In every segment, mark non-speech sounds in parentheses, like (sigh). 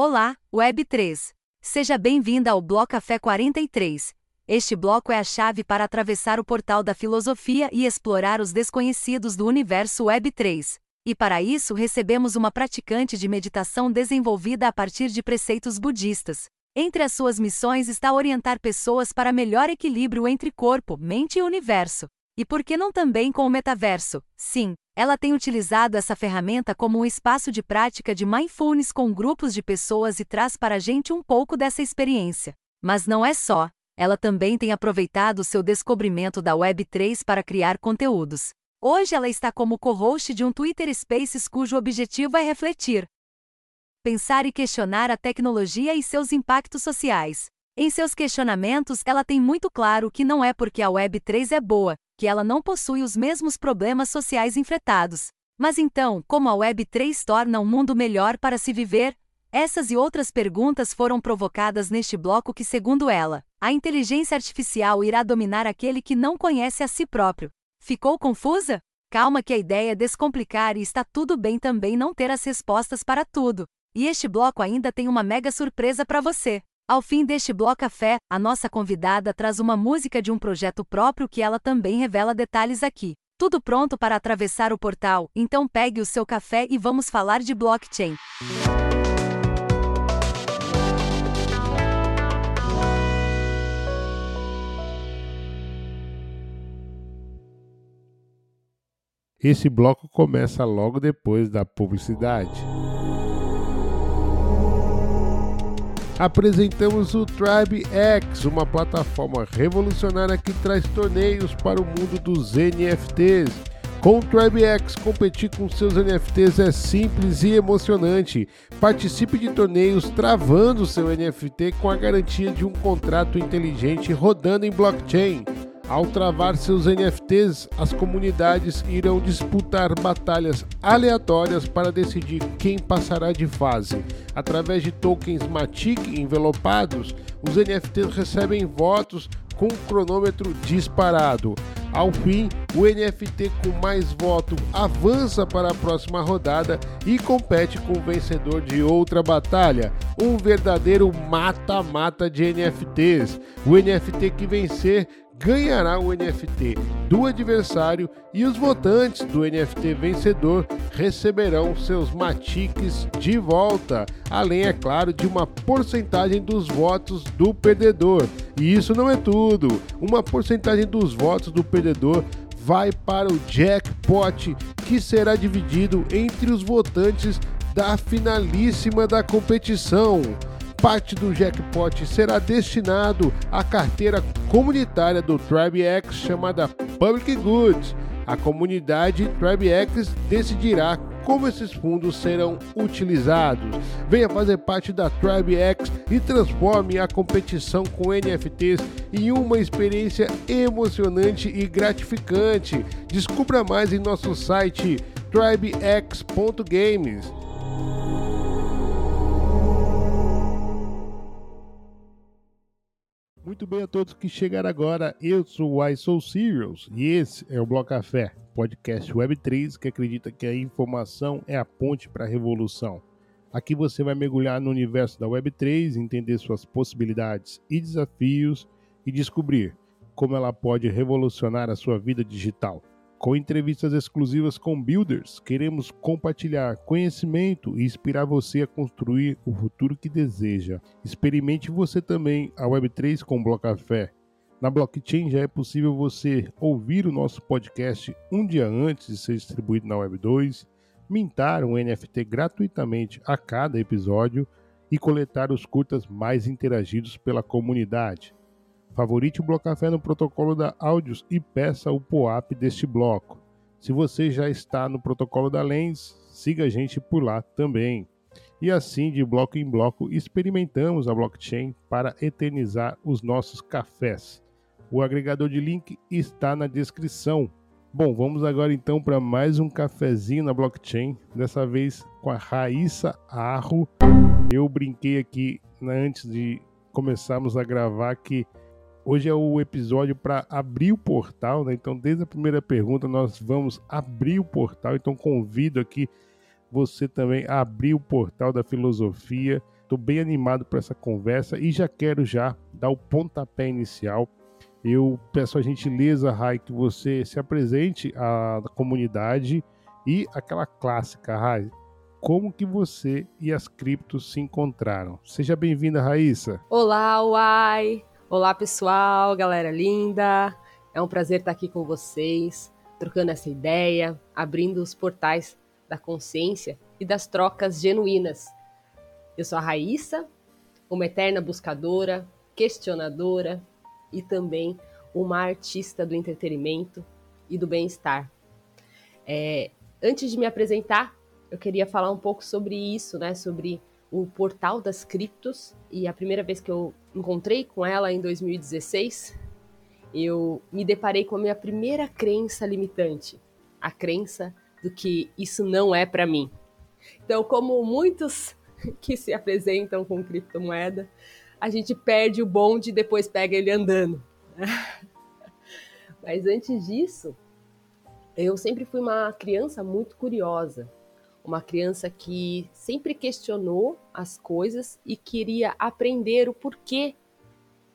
Olá, Web3. Seja bem-vinda ao Bloco Café 43. Este bloco é a chave para atravessar o portal da filosofia e explorar os desconhecidos do universo Web3. E para isso recebemos uma praticante de meditação desenvolvida a partir de preceitos budistas. Entre as suas missões está orientar pessoas para melhor equilíbrio entre corpo, mente e universo. E por que não também com o metaverso? Sim, ela tem utilizado essa ferramenta como um espaço de prática de mindfulness com grupos de pessoas e traz para a gente um pouco dessa experiência. Mas não é só. Ela também tem aproveitado seu descobrimento da Web3 para criar conteúdos. Hoje ela está como co-host de um Twitter Spaces cujo objetivo é refletir, pensar e questionar a tecnologia e seus impactos sociais. Em seus questionamentos, ela tem muito claro que não é porque a Web3 é boa, que ela não possui os mesmos problemas sociais enfrentados. Mas então, como a Web3 torna um mundo melhor para se viver? Essas e outras perguntas foram provocadas neste bloco que, segundo ela, a inteligência artificial irá dominar aquele que não conhece a si próprio. Ficou confusa? Calma que a ideia é descomplicar e está tudo bem também não ter as respostas para tudo. E este bloco ainda tem uma mega surpresa para você. Ao fim deste bloco café, a nossa convidada traz uma música de um projeto próprio que ela também revela detalhes aqui. Tudo pronto para atravessar o portal, então pegue o seu café e vamos falar de blockchain. Esse bloco começa logo depois da publicidade. Apresentamos o Tribe X, uma plataforma revolucionária que traz torneios para o mundo dos NFTs. Com o Tribe X, competir com seus NFTs é simples e emocionante. Participe de torneios travando seu NFT com a garantia de um contrato inteligente rodando em blockchain. Ao travar seus NFTs, as comunidades irão disputar batalhas aleatórias para decidir quem passará de fase. Através de tokens Matic envelopados, os NFTs recebem votos com cronômetro disparado. Ao fim, o NFT com mais voto avança para a próxima rodada e compete com o vencedor de outra batalha, um verdadeiro mata-mata de NFTs. O NFT que vencer ganhará o NFT do adversário e os votantes do NFT vencedor receberão seus matiques de volta, além, é claro, de uma porcentagem dos votos do perdedor. E isso não é tudo. Uma porcentagem dos votos do perdedor vai para o jackpot, que será dividido entre os votantes da finalíssima da competição parte do jackpot será destinado à carteira comunitária do TribeX chamada Public Goods. A comunidade TribeX decidirá como esses fundos serão utilizados. Venha fazer parte da TribeX e transforme a competição com NFTs em uma experiência emocionante e gratificante. Descubra mais em nosso site tribex.games. Muito bem a todos que chegaram agora. Eu sou o I Soul Serials e esse é o Bloco Café, podcast Web3 que acredita que a informação é a ponte para a revolução. Aqui você vai mergulhar no universo da Web3, entender suas possibilidades e desafios e descobrir como ela pode revolucionar a sua vida digital. Com entrevistas exclusivas com builders, queremos compartilhar conhecimento e inspirar você a construir o futuro que deseja. Experimente você também a Web3 com Bloco Café. Na blockchain já é possível você ouvir o nosso podcast um dia antes de ser distribuído na Web2, mintar um NFT gratuitamente a cada episódio e coletar os curtas mais interagidos pela comunidade. Favorite o Bloco Café no protocolo da Áudios e peça o POAP deste bloco. Se você já está no protocolo da Lens, siga a gente por lá também. E assim, de bloco em bloco, experimentamos a blockchain para eternizar os nossos cafés. O agregador de link está na descrição. Bom, vamos agora então para mais um cafezinho na blockchain, dessa vez com a Raíssa Arro. Eu brinquei aqui né, antes de começarmos a gravar que Hoje é o episódio para abrir o portal, né? Então, desde a primeira pergunta, nós vamos abrir o portal. Então, convido aqui você também a abrir o portal da filosofia, Estou bem animado para essa conversa e já quero já dar o pontapé inicial. Eu peço a gentileza, Rai, que você se apresente à comunidade e aquela clássica, Rai, como que você e as criptos se encontraram. Seja bem-vinda, Raíssa. Olá, Uai! Olá, pessoal, galera linda! É um prazer estar aqui com vocês, trocando essa ideia, abrindo os portais da consciência e das trocas genuínas. Eu sou a Raíssa, uma eterna buscadora, questionadora e também uma artista do entretenimento e do bem-estar. É, antes de me apresentar, eu queria falar um pouco sobre isso, né? Sobre o portal das criptos. E a primeira vez que eu encontrei com ela em 2016, eu me deparei com a minha primeira crença limitante, a crença do que isso não é para mim. Então, como muitos (laughs) que se apresentam com criptomoeda, a gente perde o bonde e depois pega ele andando. (laughs) Mas antes disso, eu sempre fui uma criança muito curiosa uma criança que sempre questionou as coisas e queria aprender o porquê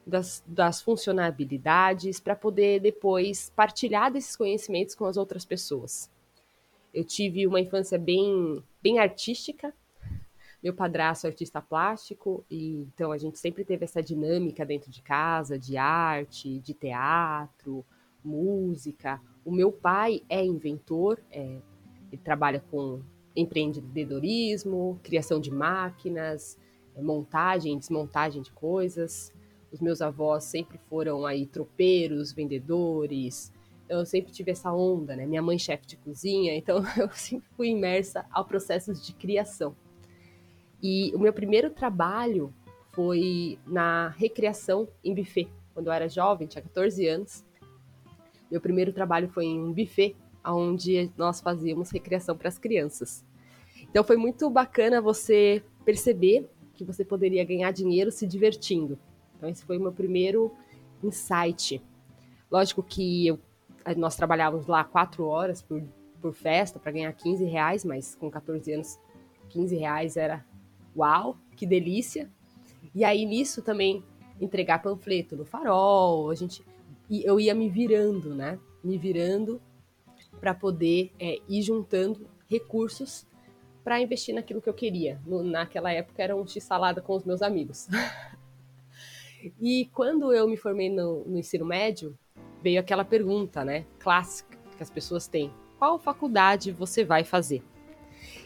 das, das funcionalidades para poder depois partilhar desses conhecimentos com as outras pessoas. Eu tive uma infância bem, bem artística. Meu padrasto é artista plástico, e então a gente sempre teve essa dinâmica dentro de casa, de arte, de teatro, música. O meu pai é inventor, é, ele trabalha com empreendedorismo, criação de máquinas, é, montagem, desmontagem de coisas. Os meus avós sempre foram aí tropeiros, vendedores. Então, eu sempre tive essa onda, né? Minha mãe chefe de cozinha, (laughs) então eu sempre fui imersa ao processos de criação. E o meu primeiro trabalho foi na recreação em buffet. Quando eu era jovem, tinha 14 anos. Meu primeiro trabalho foi em um buffet onde nós fazíamos recreação para as crianças. Então foi muito bacana você perceber que você poderia ganhar dinheiro se divertindo. Então esse foi o meu primeiro insight. Lógico que eu, nós trabalhávamos lá quatro horas por, por festa para ganhar 15 reais, mas com 14 anos 15 reais era uau, que delícia. E aí nisso também entregar panfleto no farol, a gente eu ia me virando, né? Me virando para poder é, ir juntando recursos para investir naquilo que eu queria. No, naquela época era um x-salada com os meus amigos. (laughs) e quando eu me formei no, no ensino médio, veio aquela pergunta, né, clássica que as pessoas têm: qual faculdade você vai fazer?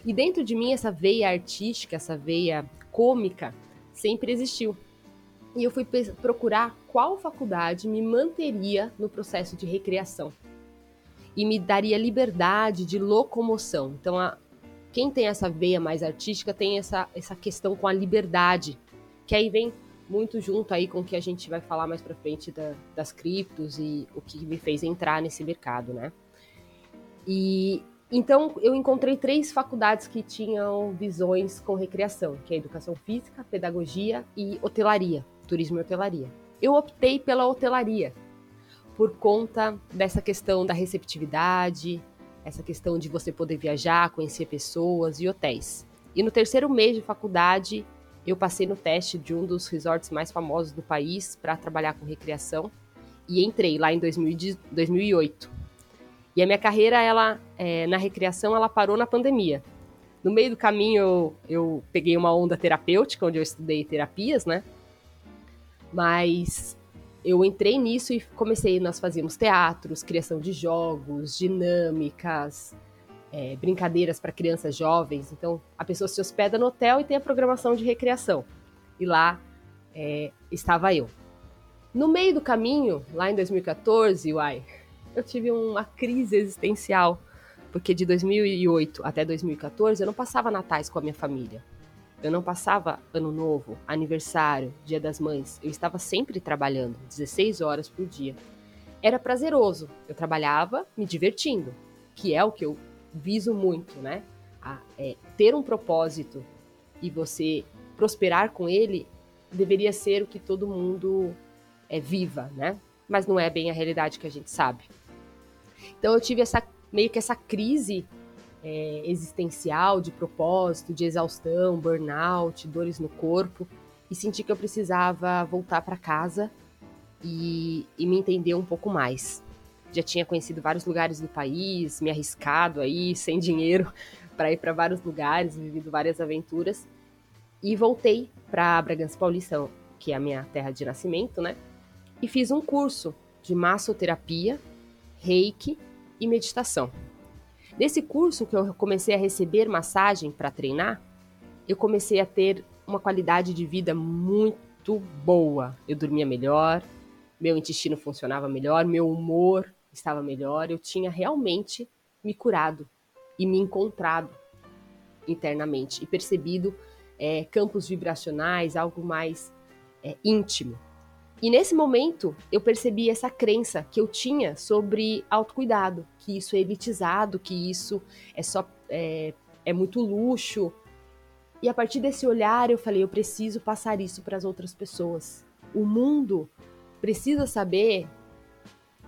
E dentro de mim essa veia artística, essa veia cômica sempre existiu. E eu fui procurar qual faculdade me manteria no processo de recreação e me daria liberdade de locomoção. Então, a, quem tem essa veia mais artística tem essa, essa questão com a liberdade, que aí vem muito junto aí com o que a gente vai falar mais para frente da, das criptos e o que me fez entrar nesse mercado, né? E então eu encontrei três faculdades que tinham visões com recreação, que é educação física, pedagogia e hotelaria, turismo e hotelaria. Eu optei pela hotelaria, por conta dessa questão da receptividade, essa questão de você poder viajar, conhecer pessoas e hotéis. E no terceiro mês de faculdade, eu passei no teste de um dos resorts mais famosos do país para trabalhar com recreação e entrei lá em 2008. E a minha carreira, ela é, na recreação, ela parou na pandemia. No meio do caminho, eu, eu peguei uma onda terapêutica, onde eu estudei terapias, né? Mas eu entrei nisso e comecei. Nós fazíamos teatros, criação de jogos, dinâmicas, é, brincadeiras para crianças jovens. Então, a pessoa se hospeda no hotel e tem a programação de recreação. E lá é, estava eu. No meio do caminho, lá em 2014, uai, eu tive uma crise existencial, porque de 2008 até 2014 eu não passava natais com a minha família. Eu não passava ano novo, aniversário, dia das mães. Eu estava sempre trabalhando, 16 horas por dia. Era prazeroso. Eu trabalhava me divertindo, que é o que eu viso muito, né? A, é, ter um propósito e você prosperar com ele deveria ser o que todo mundo é viva, né? Mas não é bem a realidade que a gente sabe. Então eu tive essa meio que essa crise é, existencial, de propósito, de exaustão, burnout, dores no corpo, e senti que eu precisava voltar para casa e, e me entender um pouco mais. Já tinha conhecido vários lugares do país, me arriscado aí, (laughs) sem dinheiro, para ir para vários lugares, vivido várias aventuras. E voltei para Bragança Paulista, que é a minha terra de nascimento, né? E fiz um curso de massoterapia, reiki e meditação. Nesse curso que eu comecei a receber massagem para treinar, eu comecei a ter uma qualidade de vida muito boa. Eu dormia melhor, meu intestino funcionava melhor, meu humor estava melhor, eu tinha realmente me curado e me encontrado internamente e percebido é, campos vibracionais, algo mais é, íntimo. E nesse momento eu percebi essa crença que eu tinha sobre autocuidado, que isso é elitizado, que isso é só é, é muito luxo. E a partir desse olhar eu falei, eu preciso passar isso para as outras pessoas. O mundo precisa saber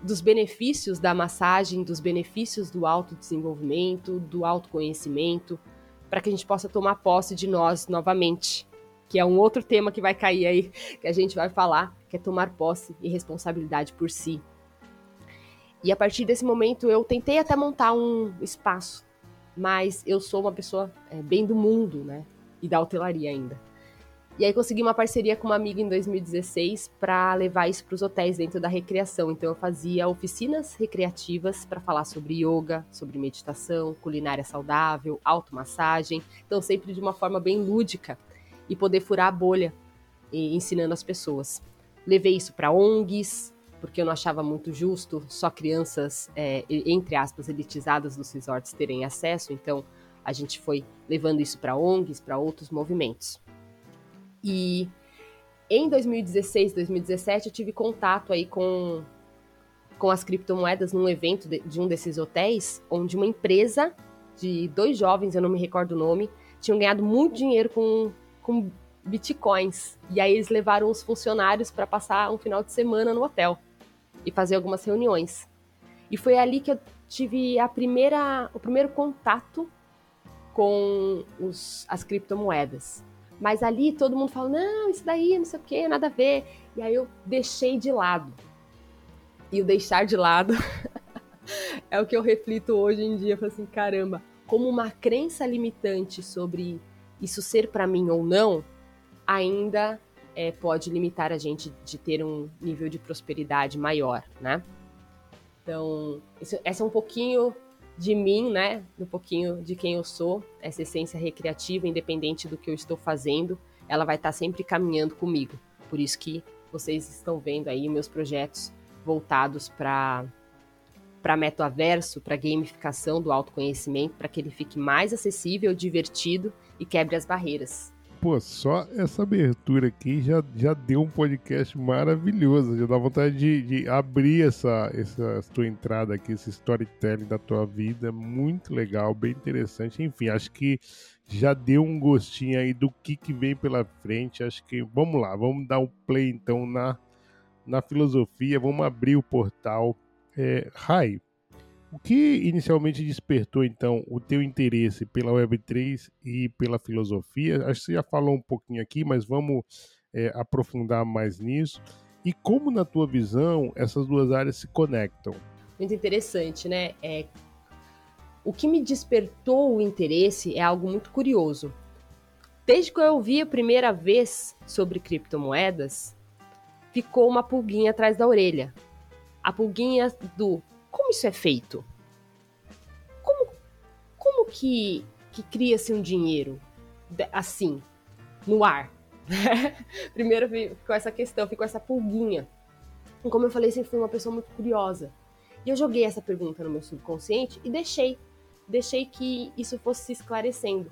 dos benefícios da massagem, dos benefícios do autodesenvolvimento, do autoconhecimento, para que a gente possa tomar posse de nós novamente, que é um outro tema que vai cair aí, (laughs) que a gente vai falar, que é tomar posse e responsabilidade por si. E a partir desse momento eu tentei até montar um espaço, mas eu sou uma pessoa é, bem do mundo, né? E da hotelaria ainda. E aí consegui uma parceria com uma amiga em 2016 para levar isso para os hotéis dentro da recreação. Então eu fazia oficinas recreativas para falar sobre yoga, sobre meditação, culinária saudável, automassagem. Então sempre de uma forma bem lúdica e poder furar a bolha e ensinando as pessoas. Levei isso para ONGs, porque eu não achava muito justo só crianças, é, entre aspas, elitizadas dos resorts terem acesso. Então a gente foi levando isso para ONGs, para outros movimentos. E em 2016, 2017, eu tive contato aí com, com as criptomoedas num evento de, de um desses hotéis, onde uma empresa de dois jovens, eu não me recordo o nome, tinham ganhado muito dinheiro com, com bitcoins. E aí eles levaram os funcionários para passar um final de semana no hotel e fazer algumas reuniões. E foi ali que eu tive a primeira, o primeiro contato com os, as criptomoedas. Mas ali todo mundo fala, não, isso daí, não sei o que, nada a ver. E aí eu deixei de lado. E o deixar de lado (laughs) é o que eu reflito hoje em dia. Eu falo assim, caramba, como uma crença limitante sobre isso ser para mim ou não, ainda é, pode limitar a gente de ter um nível de prosperidade maior, né? Então, isso, essa é um pouquinho de mim, né? Um pouquinho de quem eu sou, essa essência recreativa, independente do que eu estou fazendo, ela vai estar sempre caminhando comigo. Por isso que vocês estão vendo aí meus projetos voltados para para metaverso, para gamificação do autoconhecimento, para que ele fique mais acessível, divertido e quebre as barreiras. Pô, só essa abertura aqui já, já deu um podcast maravilhoso. Já dá vontade de, de abrir essa, essa tua entrada aqui, esse storytelling da tua vida. Muito legal, bem interessante. Enfim, acho que já deu um gostinho aí do que, que vem pela frente. Acho que vamos lá, vamos dar um play então na, na filosofia. Vamos abrir o portal. É, o que inicialmente despertou, então, o teu interesse pela Web3 e pela filosofia? Acho que você já falou um pouquinho aqui, mas vamos é, aprofundar mais nisso. E como, na tua visão, essas duas áreas se conectam? Muito interessante, né? É... O que me despertou o interesse é algo muito curioso. Desde que eu ouvi a primeira vez sobre criptomoedas, ficou uma pulguinha atrás da orelha. A pulguinha do como isso é feito? Como, como que, que cria-se um dinheiro assim, no ar? (laughs) Primeiro ficou essa questão, ficou essa pulguinha. E como eu falei, sempre fui uma pessoa muito curiosa. E eu joguei essa pergunta no meu subconsciente e deixei. Deixei que isso fosse se esclarecendo.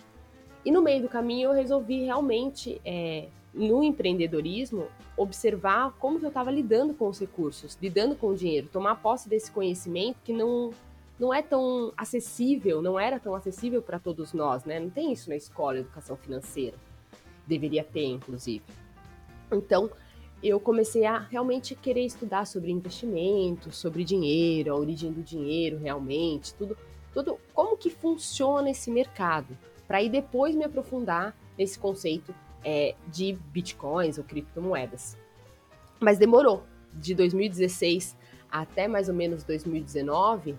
E no meio do caminho eu resolvi realmente é, no empreendedorismo, observar como eu estava lidando com os recursos, lidando com o dinheiro, tomar posse desse conhecimento que não não é tão acessível, não era tão acessível para todos nós, né? Não tem isso na escola, educação financeira. Deveria ter, inclusive. Então, eu comecei a realmente querer estudar sobre investimento, sobre dinheiro, a origem do dinheiro realmente, tudo, tudo como que funciona esse mercado, para aí depois me aprofundar nesse conceito é, de bitcoins ou criptomoedas. Mas demorou. De 2016 até mais ou menos 2019,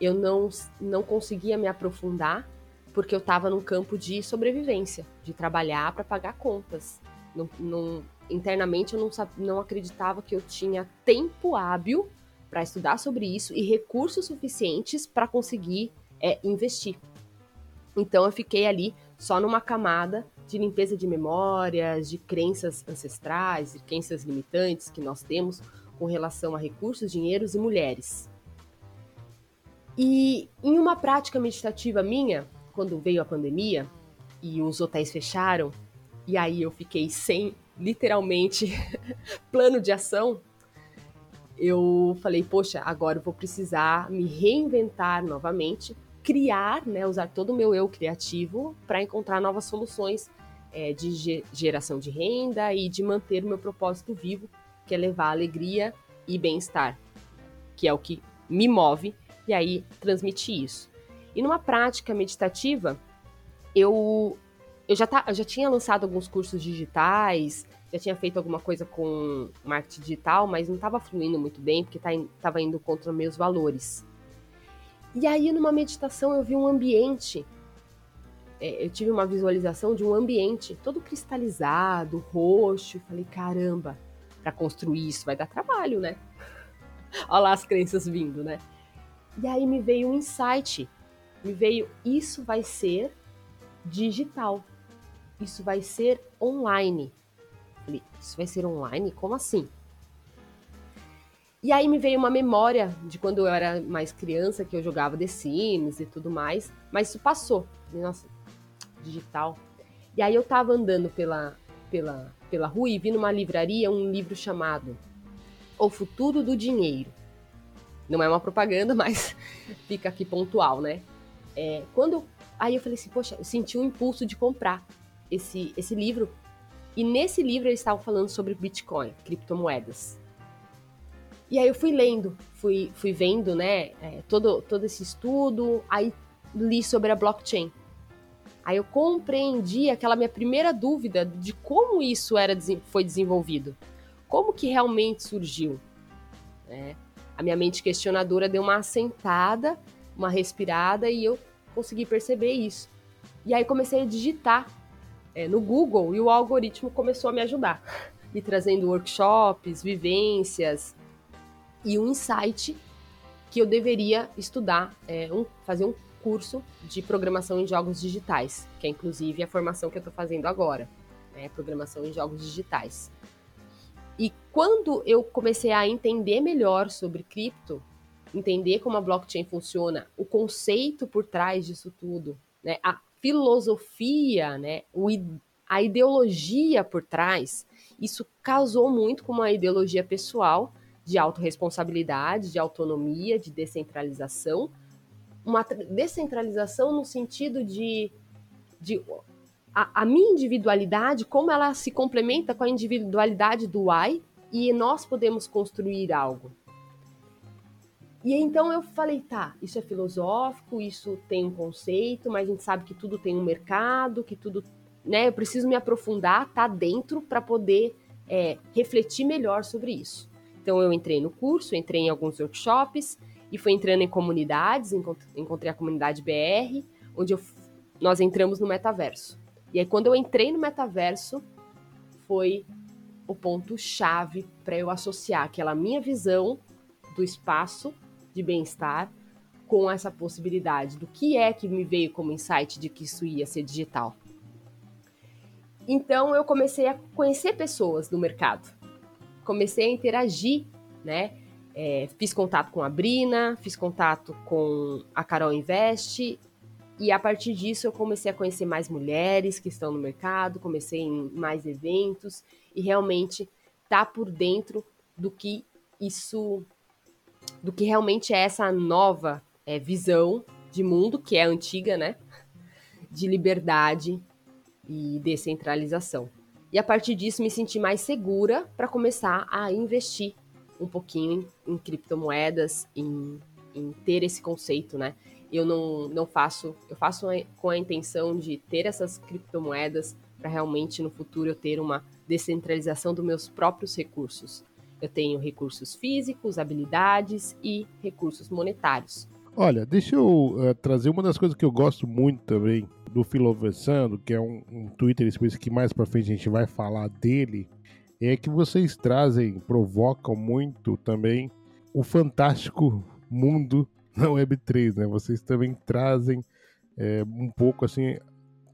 eu não, não conseguia me aprofundar porque eu estava num campo de sobrevivência, de trabalhar para pagar contas. Não, não, internamente eu não, não acreditava que eu tinha tempo hábil para estudar sobre isso e recursos suficientes para conseguir é, investir. Então eu fiquei ali só numa camada de limpeza de memórias, de crenças ancestrais, de crenças limitantes que nós temos com relação a recursos, dinheiros e mulheres. E em uma prática meditativa minha, quando veio a pandemia e os hotéis fecharam, e aí eu fiquei sem literalmente (laughs) plano de ação, eu falei, poxa, agora eu vou precisar me reinventar novamente, criar, né, usar todo o meu eu criativo para encontrar novas soluções é, de geração de renda e de manter o meu propósito vivo, que é levar alegria e bem-estar, que é o que me move, e aí transmitir isso. E numa prática meditativa, eu, eu, já, tá, eu já tinha lançado alguns cursos digitais, já tinha feito alguma coisa com marketing digital, mas não estava fluindo muito bem, porque estava tá, indo contra meus valores. E aí, numa meditação, eu vi um ambiente, é, eu tive uma visualização de um ambiente todo cristalizado, roxo. Falei, caramba, para construir isso vai dar trabalho, né? (laughs) Olha lá as crenças vindo, né? E aí me veio um insight, me veio, isso vai ser digital, isso vai ser online. Falei, isso vai ser online? Como assim? E aí me veio uma memória de quando eu era mais criança, que eu jogava The Sims e tudo mais, mas isso passou. Nossa, digital. E aí eu tava andando pela, pela, pela rua e vi numa livraria um livro chamado O Futuro do Dinheiro. Não é uma propaganda, (laughs) mas fica aqui pontual, né? É, quando aí eu falei assim, poxa, eu senti um impulso de comprar esse, esse livro. E nesse livro eles estavam falando sobre Bitcoin, criptomoedas. E aí eu fui lendo, fui, fui vendo, né, é, todo, todo esse estudo, aí li sobre a blockchain. Aí eu compreendi aquela minha primeira dúvida de como isso era foi desenvolvido. Como que realmente surgiu. Né? A minha mente questionadora deu uma assentada, uma respirada e eu consegui perceber isso. E aí comecei a digitar é, no Google e o algoritmo começou a me ajudar, (laughs) me trazendo workshops, vivências, e um insight que eu deveria estudar, é, um, fazer um curso de programação em jogos digitais, que é inclusive a formação que eu estou fazendo agora, né, programação em jogos digitais. E quando eu comecei a entender melhor sobre cripto, entender como a blockchain funciona, o conceito por trás disso tudo, né, a filosofia, né, o, a ideologia por trás, isso casou muito com uma ideologia pessoal de autorresponsabilidade, de autonomia, de descentralização. Uma descentralização no sentido de, de a, a, minha individualidade, como ela se complementa com a individualidade do AI e nós podemos construir algo. E então eu falei, tá, isso é filosófico, isso tem um conceito, mas a gente sabe que tudo tem um mercado, que tudo, né? Eu preciso me aprofundar, tá dentro para poder é, refletir melhor sobre isso. Então eu entrei no curso, entrei em alguns workshops e fui entrando em comunidades, encontrei a comunidade BR, onde eu, nós entramos no metaverso. E aí quando eu entrei no metaverso, foi o ponto chave para eu associar aquela minha visão do espaço de bem-estar com essa possibilidade do que é que me veio como insight de que isso ia ser digital. Então eu comecei a conhecer pessoas do mercado comecei a interagir, né? É, fiz contato com a Brina, fiz contato com a Carol Invest e a partir disso eu comecei a conhecer mais mulheres que estão no mercado, comecei em mais eventos e realmente tá por dentro do que isso, do que realmente é essa nova é, visão de mundo que é antiga, né? De liberdade e descentralização. E a partir disso me senti mais segura para começar a investir um pouquinho em, em criptomoedas, em em ter esse conceito, né? Eu não, não faço, eu faço com a intenção de ter essas criptomoedas para realmente no futuro eu ter uma descentralização dos meus próprios recursos. Eu tenho recursos físicos, habilidades e recursos monetários. Olha, deixa eu uh, trazer uma das coisas que eu gosto muito também do Filoversando, que é um, um Twitter Space que mais para frente a gente vai falar dele, é que vocês trazem, provocam muito também o fantástico mundo na Web3, né? Vocês também trazem é, um pouco assim,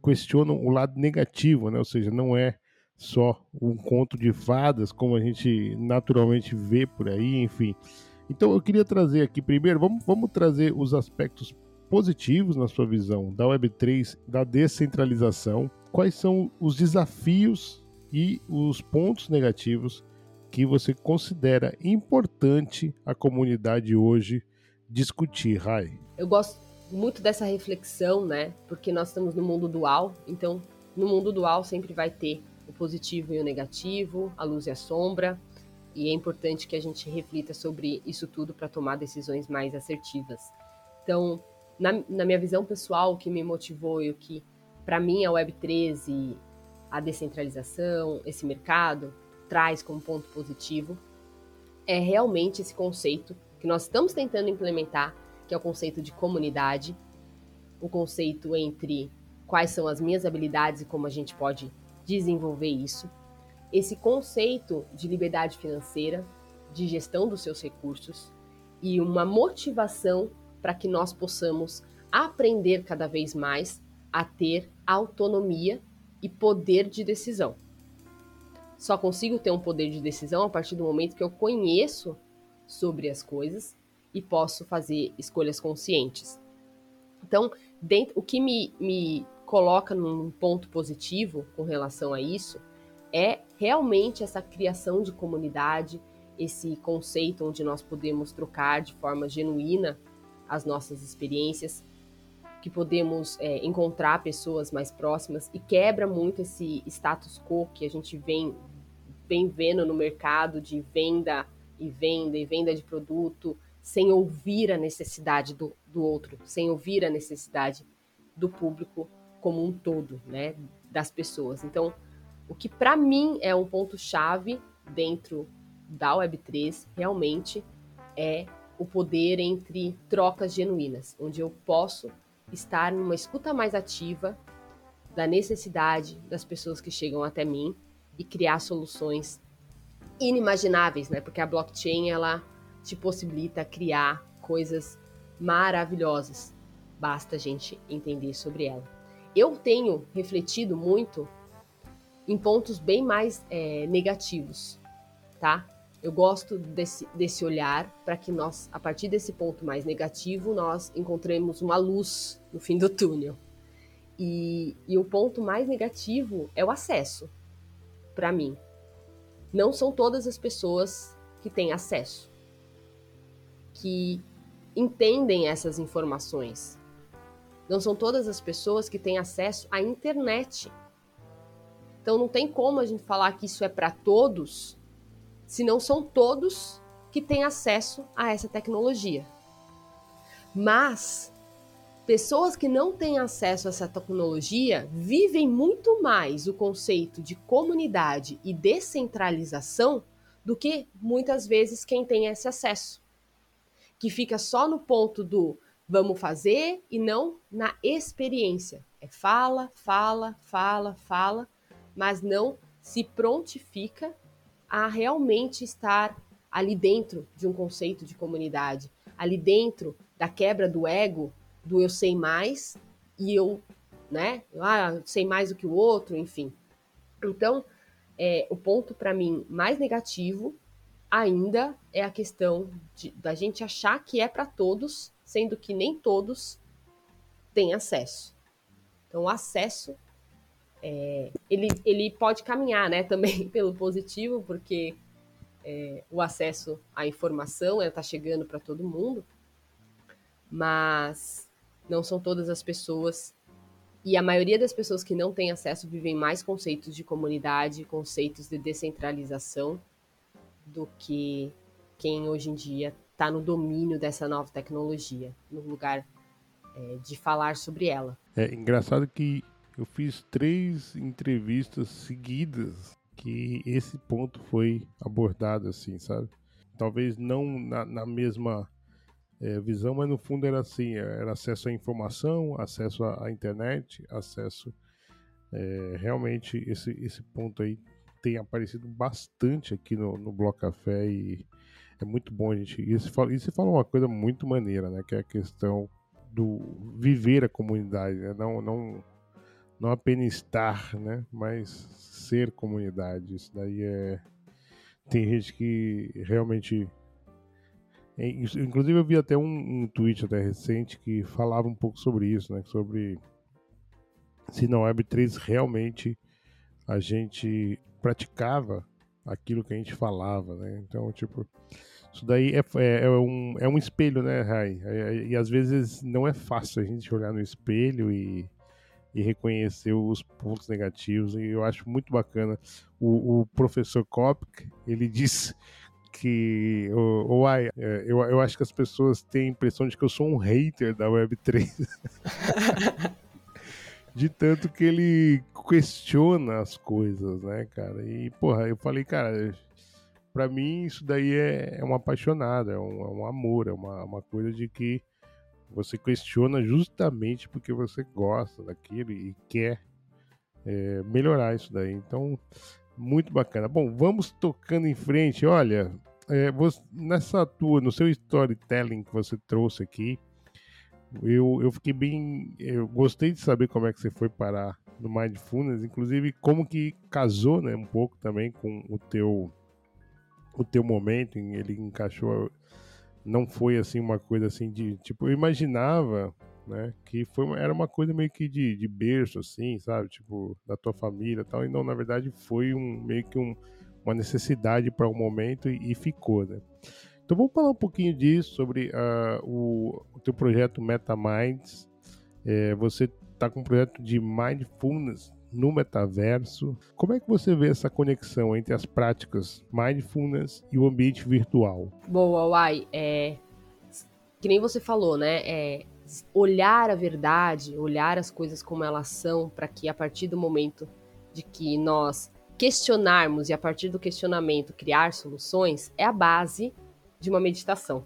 questionam o lado negativo, né? Ou seja, não é só um conto de fadas como a gente naturalmente vê por aí, enfim. Então eu queria trazer aqui primeiro, vamos, vamos trazer os aspectos positivos na sua visão da Web3, da descentralização. Quais são os desafios e os pontos negativos que você considera importante a comunidade hoje discutir, Rai? Eu gosto muito dessa reflexão, né? Porque nós estamos no mundo dual, então no mundo dual sempre vai ter o positivo e o negativo, a luz e a sombra, e é importante que a gente reflita sobre isso tudo para tomar decisões mais assertivas. Então, na, na, minha visão pessoal, o que me motivou e o que, para mim, a Web13, a descentralização, esse mercado, traz como ponto positivo, é realmente esse conceito que nós estamos tentando implementar, que é o conceito de comunidade, o conceito entre quais são as minhas habilidades e como a gente pode desenvolver isso. Esse conceito de liberdade financeira, de gestão dos seus recursos e uma motivação para que nós possamos aprender cada vez mais a ter autonomia e poder de decisão. Só consigo ter um poder de decisão a partir do momento que eu conheço sobre as coisas e posso fazer escolhas conscientes. Então, dentro, o que me, me coloca num ponto positivo com relação a isso é realmente essa criação de comunidade, esse conceito onde nós podemos trocar de forma genuína as nossas experiências, que podemos é, encontrar pessoas mais próximas e quebra muito esse status quo que a gente vem, vem vendo no mercado de venda e venda e venda de produto, sem ouvir a necessidade do, do outro, sem ouvir a necessidade do público como um todo, né, das pessoas. Então, o que para mim é um ponto chave dentro da Web3 realmente é o poder entre trocas genuínas, onde eu posso estar numa escuta mais ativa da necessidade das pessoas que chegam até mim e criar soluções inimagináveis, né? Porque a blockchain ela te possibilita criar coisas maravilhosas. Basta a gente entender sobre ela. Eu tenho refletido muito em pontos bem mais é, negativos, tá? Eu gosto desse, desse olhar para que nós, a partir desse ponto mais negativo, nós encontremos uma luz no fim do túnel. E, e o ponto mais negativo é o acesso, para mim. Não são todas as pessoas que têm acesso, que entendem essas informações. Não são todas as pessoas que têm acesso à internet então não tem como a gente falar que isso é para todos, se não são todos que têm acesso a essa tecnologia. Mas pessoas que não têm acesso a essa tecnologia vivem muito mais o conceito de comunidade e descentralização do que muitas vezes quem tem esse acesso, que fica só no ponto do vamos fazer e não na experiência. É fala, fala, fala, fala mas não se prontifica a realmente estar ali dentro de um conceito de comunidade, ali dentro da quebra do ego, do eu sei mais e eu, né, ah, sei mais do que o outro, enfim. Então, é, o ponto para mim mais negativo ainda é a questão de, da gente achar que é para todos, sendo que nem todos têm acesso. Então, o acesso é, ele, ele pode caminhar né, também (laughs) pelo positivo, porque é, o acesso à informação está chegando para todo mundo, mas não são todas as pessoas. E a maioria das pessoas que não têm acesso vivem mais conceitos de comunidade, conceitos de descentralização, do que quem hoje em dia estar tá no domínio dessa nova tecnologia, no lugar é, de falar sobre ela. É engraçado que eu fiz três entrevistas seguidas que esse ponto foi abordado assim, sabe? Talvez não na, na mesma é, visão, mas no fundo era assim, era acesso à informação, acesso à, à internet, acesso é, realmente esse, esse ponto aí tem aparecido bastante aqui no, no Bloco Café e é muito bom a gente. E você, fala, e você fala uma coisa muito maneira, né? Que é a questão do viver a comunidade, né? Não, não, não apenas estar, né? Mas ser comunidade. Isso daí é. Tem gente que realmente. Inclusive eu vi até um, um tweet até recente que falava um pouco sobre isso, né? Sobre se na Web3 realmente a gente praticava aquilo que a gente falava, né? Então, tipo, isso daí é, é, é um, é um espelho, né, Rai? É, é, e às vezes não é fácil a gente olhar no espelho e, e reconhecer os pontos negativos. E eu acho muito bacana. O, o professor Kopk, ele diz que o, o ai, é, eu, eu acho que as pessoas têm a impressão de que eu sou um hater da Web3. (laughs) de tanto que ele questiona as coisas, né, cara? E, porra, eu falei, cara, para mim isso daí é, é uma apaixonada, é um, é um amor, é uma, uma coisa de que você questiona justamente porque você gosta daquilo e quer é, melhorar isso daí. Então, muito bacana. Bom, vamos tocando em frente. Olha, é, você, nessa tua, no seu storytelling que você trouxe aqui, eu, eu fiquei bem. Eu gostei de saber como é que você foi parar no Mindfulness, inclusive como que casou, né, um pouco também com o teu o teu momento, ele encaixou não foi assim uma coisa assim de tipo eu imaginava né que foi era uma coisa meio que de, de berço assim sabe tipo da tua família tal e não na verdade foi um meio que um, uma necessidade para o um momento e, e, ficou né então vamos falar um pouquinho disso, sobre uh, o, o teu projeto MetaMinds. É, você está com um projeto de Mindfulness no metaverso. Como é que você vê essa conexão entre as práticas Mindfulness e o ambiente virtual? Boa, Uai. É, que nem você falou, né? É, olhar a verdade, olhar as coisas como elas são, para que a partir do momento de que nós questionarmos e a partir do questionamento criar soluções, é a base de uma meditação.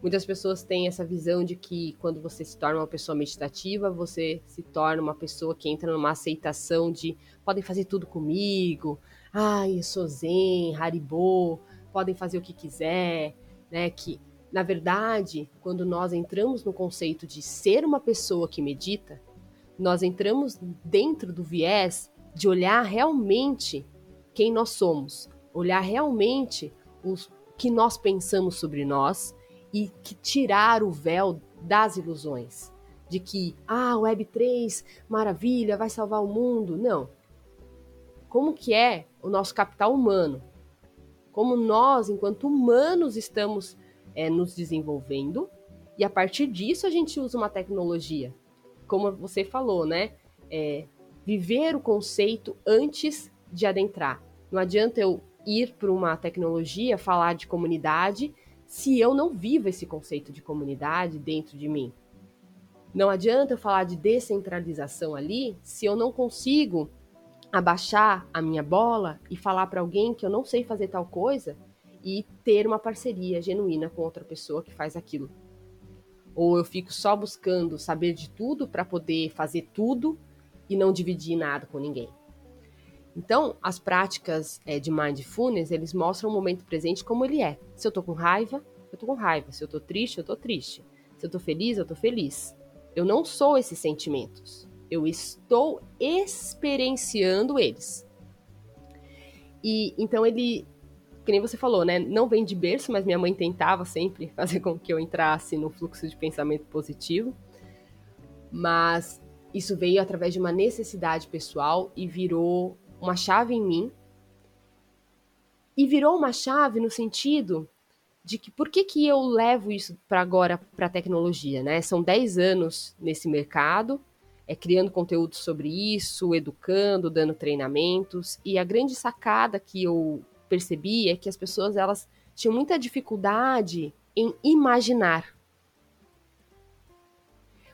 Muitas pessoas têm essa visão de que quando você se torna uma pessoa meditativa, você se torna uma pessoa que entra numa aceitação de podem fazer tudo comigo, ai, eu sou zen, haribô, podem fazer o que quiser, né? Que na verdade, quando nós entramos no conceito de ser uma pessoa que medita, nós entramos dentro do viés de olhar realmente quem nós somos, olhar realmente os que nós pensamos sobre nós e que tirar o véu das ilusões de que ah, Web3, maravilha, vai salvar o mundo. Não. Como que é o nosso capital humano? Como nós, enquanto humanos, estamos é, nos desenvolvendo e a partir disso a gente usa uma tecnologia. Como você falou, né? É, viver o conceito antes de adentrar. Não adianta eu ir para uma tecnologia, falar de comunidade, se eu não vivo esse conceito de comunidade dentro de mim. Não adianta eu falar de descentralização ali se eu não consigo abaixar a minha bola e falar para alguém que eu não sei fazer tal coisa e ter uma parceria genuína com outra pessoa que faz aquilo. Ou eu fico só buscando saber de tudo para poder fazer tudo e não dividir nada com ninguém. Então, as práticas é, de mindfulness, eles mostram o momento presente como ele é. Se eu tô com raiva, eu tô com raiva. Se eu tô triste, eu tô triste. Se eu tô feliz, eu tô feliz. Eu não sou esses sentimentos. Eu estou experienciando eles. E então ele, que nem você falou, né? Não vem de berço, mas minha mãe tentava sempre (laughs) fazer com que eu entrasse no fluxo de pensamento positivo. Mas isso veio através de uma necessidade pessoal e virou uma chave em mim e virou uma chave no sentido de que por que, que eu levo isso para agora para a tecnologia, né? São 10 anos nesse mercado, é criando conteúdo sobre isso, educando, dando treinamentos, e a grande sacada que eu percebi é que as pessoas elas tinham muita dificuldade em imaginar.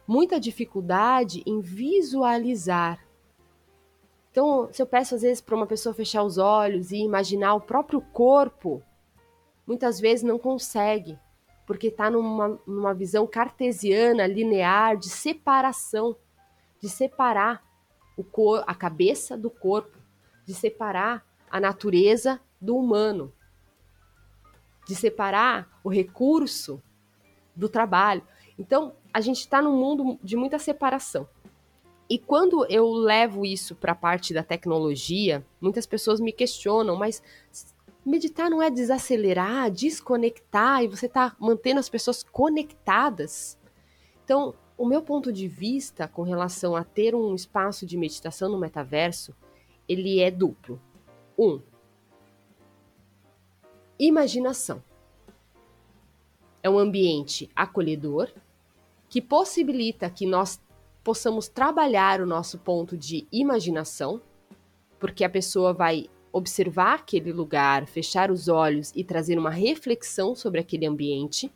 Muita dificuldade em visualizar. Então, se eu peço às vezes para uma pessoa fechar os olhos e imaginar o próprio corpo, muitas vezes não consegue, porque está numa, numa visão cartesiana, linear, de separação, de separar o cor, a cabeça do corpo, de separar a natureza do humano de separar o recurso do trabalho. Então, a gente está num mundo de muita separação. E quando eu levo isso para a parte da tecnologia, muitas pessoas me questionam, mas meditar não é desacelerar, desconectar e você está mantendo as pessoas conectadas? Então, o meu ponto de vista com relação a ter um espaço de meditação no metaverso, ele é duplo. Um, imaginação. É um ambiente acolhedor que possibilita que nós possamos trabalhar o nosso ponto de imaginação, porque a pessoa vai observar aquele lugar, fechar os olhos e trazer uma reflexão sobre aquele ambiente.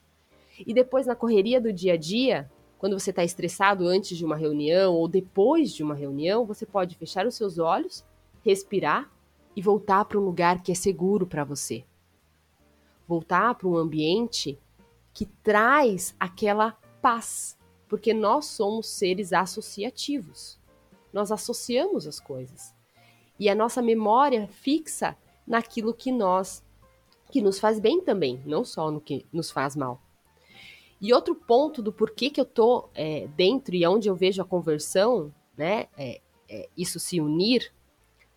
E depois, na correria do dia a dia, quando você está estressado antes de uma reunião ou depois de uma reunião, você pode fechar os seus olhos, respirar e voltar para um lugar que é seguro para você voltar para um ambiente que traz aquela paz, porque nós somos seres associativos. Nós associamos as coisas. E a nossa memória fixa naquilo que nós que nos faz bem também, não só no que nos faz mal. E outro ponto do porquê que eu tô é, dentro e onde eu vejo a conversão, né, é, é, isso se unir,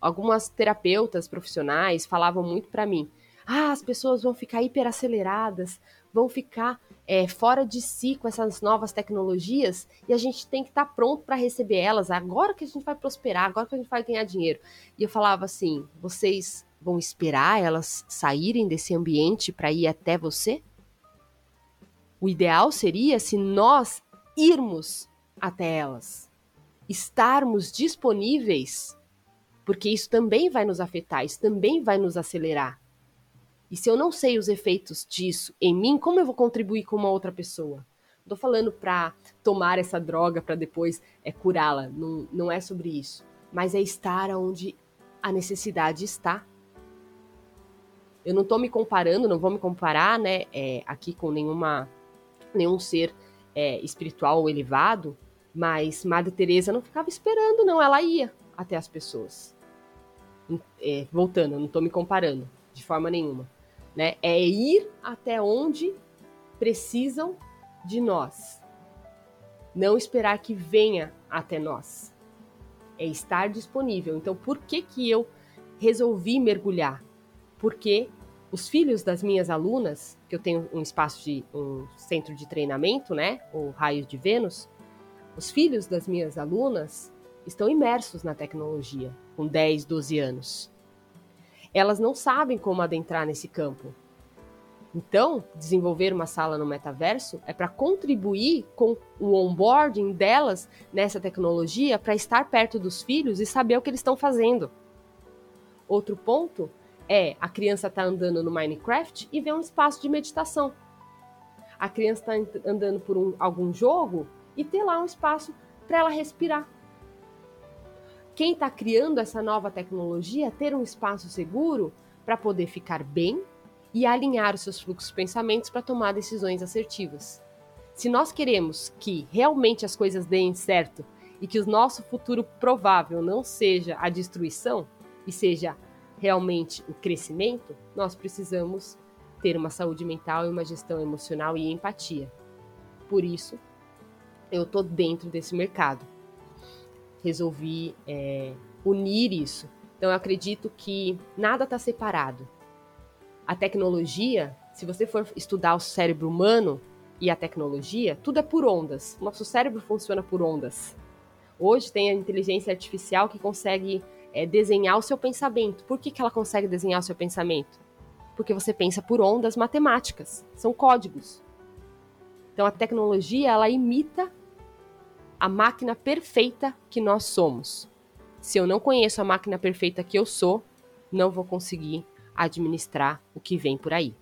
algumas terapeutas profissionais falavam muito para mim, ah, as pessoas vão ficar hiperaceleradas, vão ficar é, fora de si com essas novas tecnologias e a gente tem que estar tá pronto para receber elas agora que a gente vai prosperar, agora que a gente vai ganhar dinheiro. E eu falava assim: vocês vão esperar elas saírem desse ambiente para ir até você? O ideal seria se nós irmos até elas, estarmos disponíveis, porque isso também vai nos afetar, isso também vai nos acelerar. E se eu não sei os efeitos disso em mim, como eu vou contribuir com uma outra pessoa? Não tô falando para tomar essa droga para depois é, curá-la. Não, não é sobre isso. Mas é estar onde a necessidade está. Eu não tô me comparando, não vou me comparar, né, é, aqui com nenhuma, nenhum ser é, espiritual ou elevado, mas Madre Teresa não ficava esperando, não. Ela ia até as pessoas. É, voltando, eu não tô me comparando de forma nenhuma né? É ir até onde precisam de nós. Não esperar que venha até nós. É estar disponível. Então, por que que eu resolvi mergulhar? Porque os filhos das minhas alunas, que eu tenho um espaço de um centro de treinamento, né, o Raios de Vênus, os filhos das minhas alunas estão imersos na tecnologia com 10, 12 anos elas não sabem como adentrar nesse campo. Então, desenvolver uma sala no metaverso é para contribuir com o onboarding delas nessa tecnologia para estar perto dos filhos e saber o que eles estão fazendo. Outro ponto é a criança está andando no Minecraft e vê um espaço de meditação. A criança está andando por um, algum jogo e ter lá um espaço para ela respirar quem está criando essa nova tecnologia ter um espaço seguro para poder ficar bem e alinhar os seus fluxos de pensamentos para tomar decisões assertivas. Se nós queremos que realmente as coisas deem certo e que o nosso futuro provável não seja a destruição e seja realmente o crescimento, nós precisamos ter uma saúde mental e uma gestão emocional e empatia. Por isso, eu estou dentro desse mercado resolvi é, unir isso. Então, eu acredito que nada está separado. A tecnologia, se você for estudar o cérebro humano e a tecnologia, tudo é por ondas. Nosso cérebro funciona por ondas. Hoje tem a inteligência artificial que consegue é, desenhar o seu pensamento. Por que, que ela consegue desenhar o seu pensamento? Porque você pensa por ondas matemáticas, são códigos. Então a tecnologia ela imita a máquina perfeita que nós somos. Se eu não conheço a máquina perfeita que eu sou, não vou conseguir administrar o que vem por aí.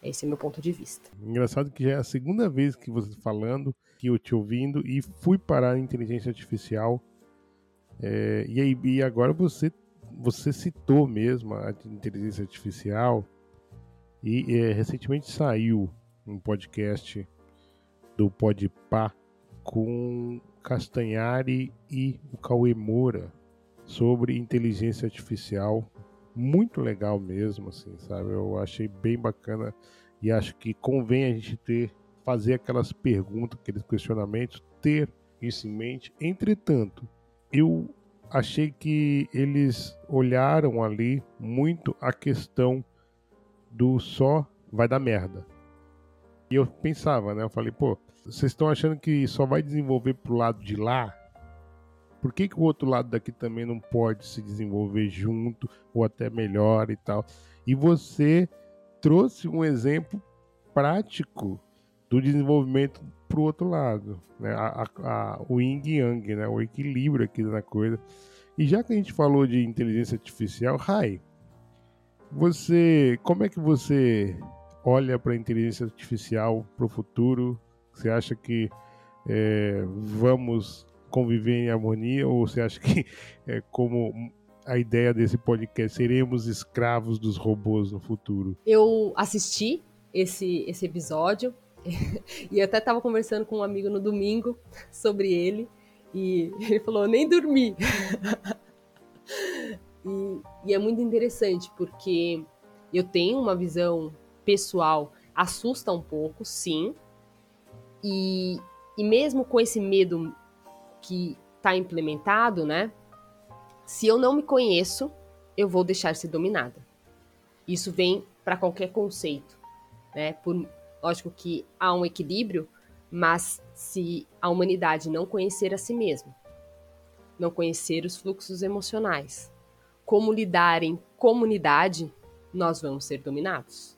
Esse é meu ponto de vista. Engraçado que já é a segunda vez que você falando, que eu te ouvindo e fui parar a inteligência artificial. É, e, aí, e agora você, você citou mesmo a inteligência artificial e é, recentemente saiu um podcast do Podpah com Castanhari e o Cauê Moura sobre inteligência artificial muito legal mesmo, assim, sabe? Eu achei bem bacana e acho que convém a gente ter, fazer aquelas perguntas, aqueles questionamentos, ter isso em mente. Entretanto, eu achei que eles olharam ali muito a questão do só vai dar merda. E eu pensava, né? Eu falei, pô, vocês estão achando que só vai desenvolver pro lado de lá? Por que, que o outro lado daqui também não pode se desenvolver junto ou até melhor e tal? E você trouxe um exemplo prático do desenvolvimento para o outro lado, né? A, a, a, o yin yang, né? o equilíbrio aqui na coisa. E já que a gente falou de inteligência artificial, Rai, você, como é que você olha para a inteligência artificial para o futuro? Você acha que é, vamos conviver em harmonia ou você acha que é como a ideia desse podcast seremos escravos dos robôs no futuro? Eu assisti esse esse episódio (laughs) e até estava conversando com um amigo no domingo sobre ele e (laughs) ele falou nem dormi. (laughs) e, e é muito interessante porque eu tenho uma visão pessoal assusta um pouco, sim. E, e mesmo com esse medo que está implementado, né? Se eu não me conheço, eu vou deixar ser dominada. Isso vem para qualquer conceito, né? Por, lógico que há um equilíbrio, mas se a humanidade não conhecer a si mesma, não conhecer os fluxos emocionais, como lidar em comunidade, nós vamos ser dominados.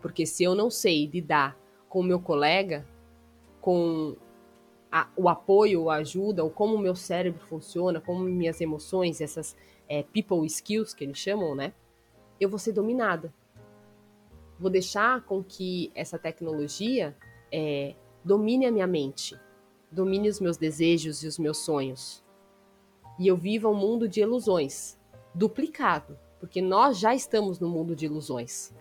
Porque se eu não sei lidar com o meu colega, com a, o apoio, a ajuda, ou como o meu cérebro funciona, como minhas emoções, essas é, people skills que eles chamam, né? Eu vou ser dominada. Vou deixar com que essa tecnologia é, domine a minha mente, domine os meus desejos e os meus sonhos. E eu viva um mundo de ilusões, duplicado, porque nós já estamos no mundo de ilusões.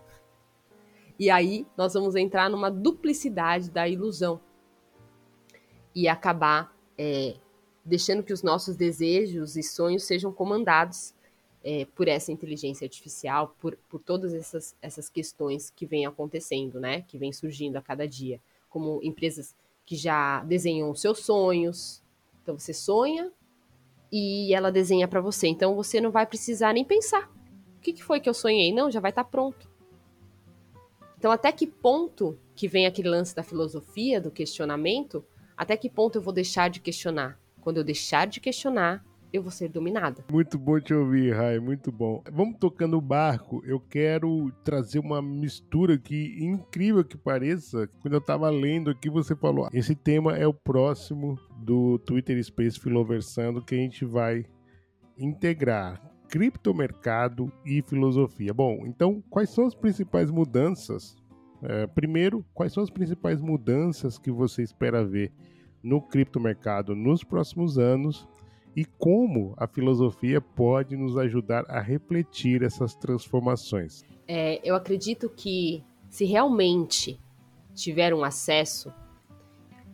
E aí nós vamos entrar numa duplicidade da ilusão e acabar é, deixando que os nossos desejos e sonhos sejam comandados é, por essa inteligência artificial, por, por todas essas, essas questões que vêm acontecendo, né? Que vêm surgindo a cada dia, como empresas que já desenham os seus sonhos. Então você sonha e ela desenha para você. Então você não vai precisar nem pensar. O que, que foi que eu sonhei? Não, já vai estar tá pronto. Então, até que ponto que vem aquele lance da filosofia, do questionamento, até que ponto eu vou deixar de questionar? Quando eu deixar de questionar, eu vou ser dominada. Muito bom te ouvir, Rai, muito bom. Vamos tocando o barco. Eu quero trazer uma mistura que, incrível que pareça, quando eu estava lendo aqui, você falou: esse tema é o próximo do Twitter Space Filoversando que a gente vai integrar criptomercado e filosofia. Bom, então quais são as principais mudanças é, primeiro, quais são as principais mudanças que você espera ver no criptomercado nos próximos anos e como a filosofia pode nos ajudar a refletir essas transformações? É, eu acredito que se realmente tiver um acesso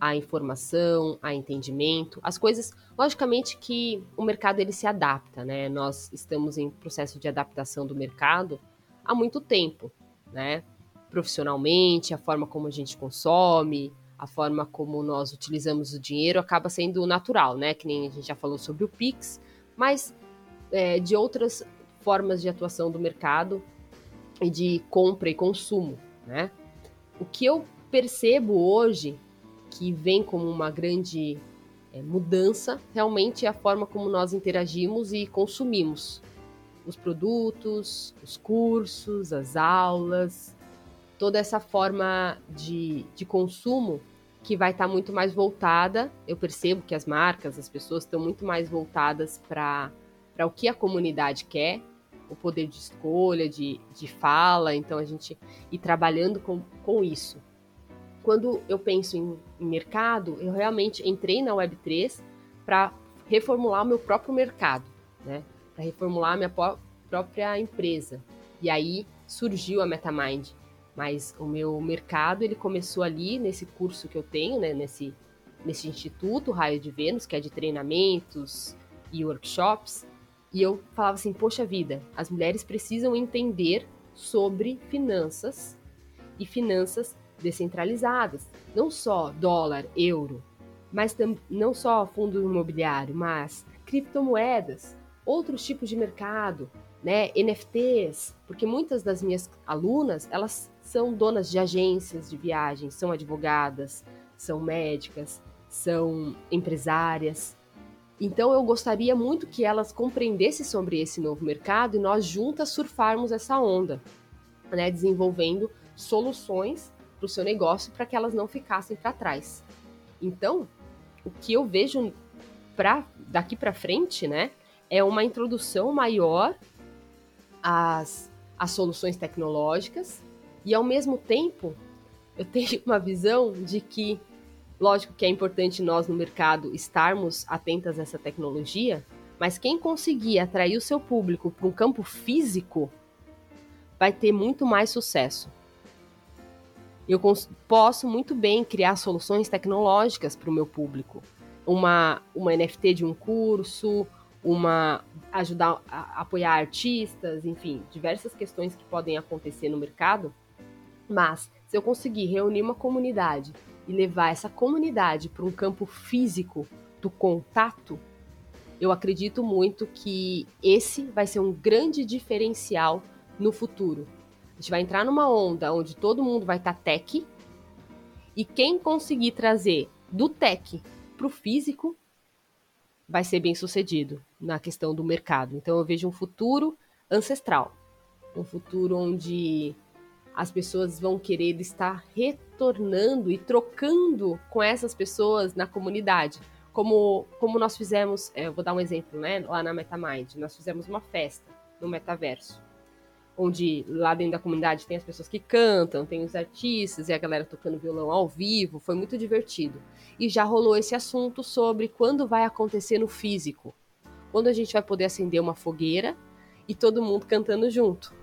à informação, a entendimento, as coisas, logicamente que o mercado ele se adapta, né? Nós estamos em processo de adaptação do mercado há muito tempo, né? profissionalmente, a forma como a gente consome, a forma como nós utilizamos o dinheiro acaba sendo natural, né? Que nem a gente já falou sobre o Pix, mas é, de outras formas de atuação do mercado e de compra e consumo, né? O que eu percebo hoje que vem como uma grande é, mudança realmente é a forma como nós interagimos e consumimos os produtos, os cursos, as aulas, toda essa forma de, de consumo que vai estar tá muito mais voltada. Eu percebo que as marcas, as pessoas estão muito mais voltadas para o que a comunidade quer, o poder de escolha, de, de fala, então a gente ir trabalhando com, com isso. Quando eu penso em, em mercado, eu realmente entrei na Web3 para reformular o meu próprio mercado, né? Para reformular a minha própria empresa. E aí surgiu a MetaMind. Mas o meu mercado, ele começou ali nesse curso que eu tenho, né? Nesse, nesse instituto, Raio de Vênus, que é de treinamentos e workshops. E eu falava assim, poxa vida, as mulheres precisam entender sobre finanças e finanças descentralizadas. Não só dólar, euro, mas não só fundo imobiliário, mas criptomoedas, outros tipos de mercado, né, NFTs, porque muitas das minhas alunas, elas são donas de agências de viagens, são advogadas, são médicas, são empresárias. Então eu gostaria muito que elas compreendessem sobre esse novo mercado e nós juntas surfarmos essa onda, né, desenvolvendo soluções para o seu negócio para que elas não ficassem para trás. Então, o que eu vejo para daqui para frente, né, é uma introdução maior às, às soluções tecnológicas e ao mesmo tempo eu tenho uma visão de que Lógico que é importante nós no mercado estarmos atentas a essa tecnologia, mas quem conseguir atrair o seu público para um campo físico vai ter muito mais sucesso. Eu posso muito bem criar soluções tecnológicas para o meu público. Uma, uma NFT de um curso, uma ajudar a apoiar artistas, enfim, diversas questões que podem acontecer no mercado. Mas se eu conseguir reunir uma comunidade e levar essa comunidade para um campo físico do contato, eu acredito muito que esse vai ser um grande diferencial no futuro. A gente vai entrar numa onda onde todo mundo vai estar tá tech e quem conseguir trazer do tech para o físico vai ser bem sucedido na questão do mercado. Então eu vejo um futuro ancestral, um futuro onde as pessoas vão querer estar retornando e trocando com essas pessoas na comunidade. Como, como nós fizemos, é, eu vou dar um exemplo, né? Lá na MetaMind, nós fizemos uma festa no metaverso, onde lá dentro da comunidade tem as pessoas que cantam, tem os artistas e a galera tocando violão ao vivo, foi muito divertido. E já rolou esse assunto sobre quando vai acontecer no físico. Quando a gente vai poder acender uma fogueira e todo mundo cantando junto.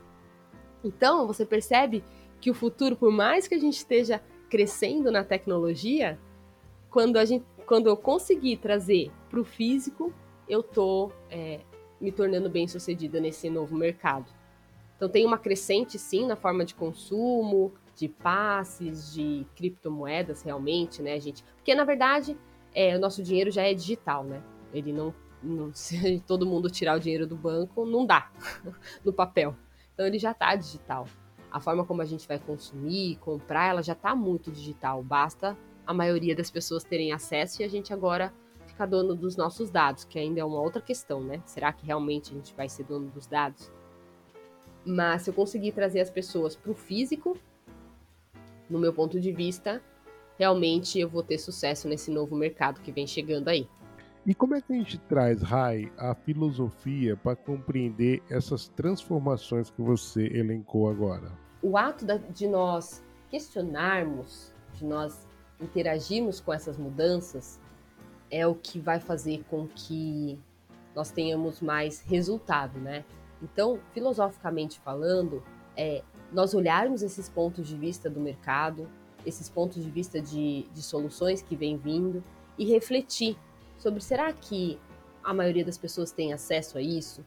Então, você percebe que o futuro, por mais que a gente esteja crescendo na tecnologia, quando, a gente, quando eu conseguir trazer para o físico, eu estou é, me tornando bem sucedida nesse novo mercado. Então tem uma crescente sim na forma de consumo, de passes, de criptomoedas realmente, né, gente? Porque na verdade é, o nosso dinheiro já é digital, né? Ele não, não (laughs) se todo mundo tirar o dinheiro do banco, não dá (laughs) no papel. Então ele já está digital. A forma como a gente vai consumir, comprar, ela já está muito digital. Basta a maioria das pessoas terem acesso e a gente agora ficar dono dos nossos dados, que ainda é uma outra questão, né? Será que realmente a gente vai ser dono dos dados? Mas se eu conseguir trazer as pessoas para o físico, no meu ponto de vista, realmente eu vou ter sucesso nesse novo mercado que vem chegando aí. E como é que a gente traz, Rai, a filosofia para compreender essas transformações que você elencou agora? O ato de nós questionarmos, de nós interagirmos com essas mudanças, é o que vai fazer com que nós tenhamos mais resultado, né? Então, filosoficamente falando, é nós olharmos esses pontos de vista do mercado, esses pontos de vista de, de soluções que vem vindo e refletir sobre será que a maioria das pessoas tem acesso a isso?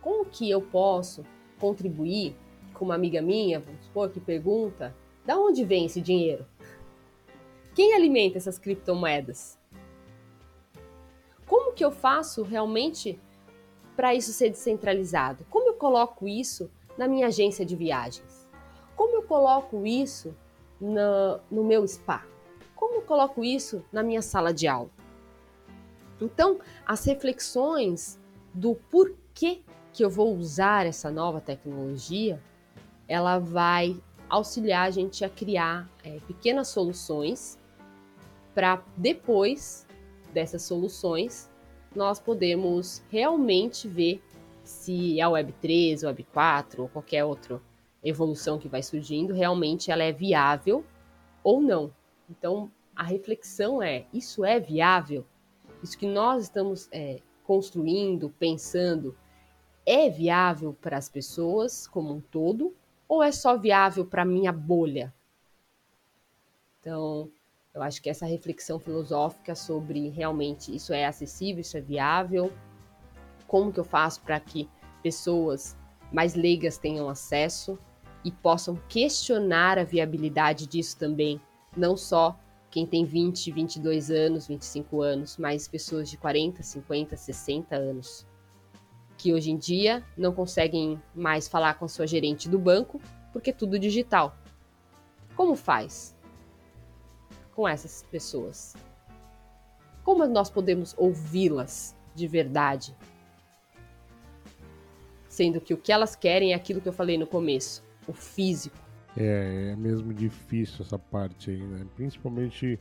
Como que eu posso contribuir com uma amiga minha, vamos supor, que pergunta, da onde vem esse dinheiro? Quem alimenta essas criptomoedas? Como que eu faço realmente para isso ser descentralizado? Como eu coloco isso na minha agência de viagens? Como eu coloco isso no, meu spa? Como eu coloco isso na minha sala de aula? Então, as reflexões do porquê que eu vou usar essa nova tecnologia, ela vai auxiliar a gente a criar é, pequenas soluções para depois dessas soluções nós podemos realmente ver se a Web 3, Web 4 ou qualquer outra evolução que vai surgindo, realmente ela é viável ou não. Então, a reflexão é: isso é viável? Isso que nós estamos é, construindo, pensando, é viável para as pessoas como um todo ou é só viável para minha bolha? Então, eu acho que essa reflexão filosófica sobre realmente isso é acessível, isso é viável, como que eu faço para que pessoas mais leigas tenham acesso e possam questionar a viabilidade disso também, não só quem tem 20, 22 anos, 25 anos, mas pessoas de 40, 50, 60 anos, que hoje em dia não conseguem mais falar com a sua gerente do banco porque é tudo digital. Como faz? Com essas pessoas? Como nós podemos ouvi-las de verdade? Sendo que o que elas querem é aquilo que eu falei no começo, o físico. É, é mesmo difícil essa parte aí, né? Principalmente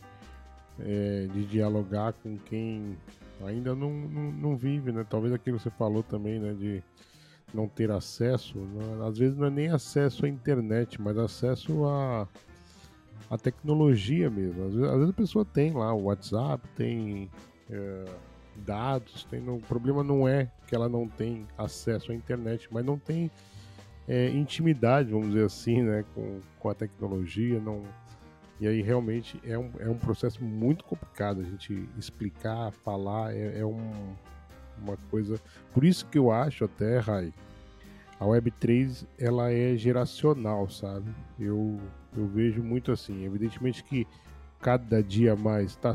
é, de dialogar com quem ainda não, não, não, vive, né? Talvez aquilo que você falou também, né? De não ter acesso, né? às vezes não é nem acesso à internet, mas acesso a a tecnologia mesmo. Às vezes, às vezes, a pessoa tem lá o WhatsApp, tem é, dados, tem, o problema não é que ela não tem acesso à internet, mas não tem é, intimidade, vamos dizer assim, né, com, com a tecnologia, não... E aí realmente é um, é um processo muito complicado a gente explicar, falar, é, é um, uma coisa... Por isso que eu acho até, Rai, a Web3 ela é geracional, sabe? Eu eu vejo muito assim. Evidentemente que cada dia mais está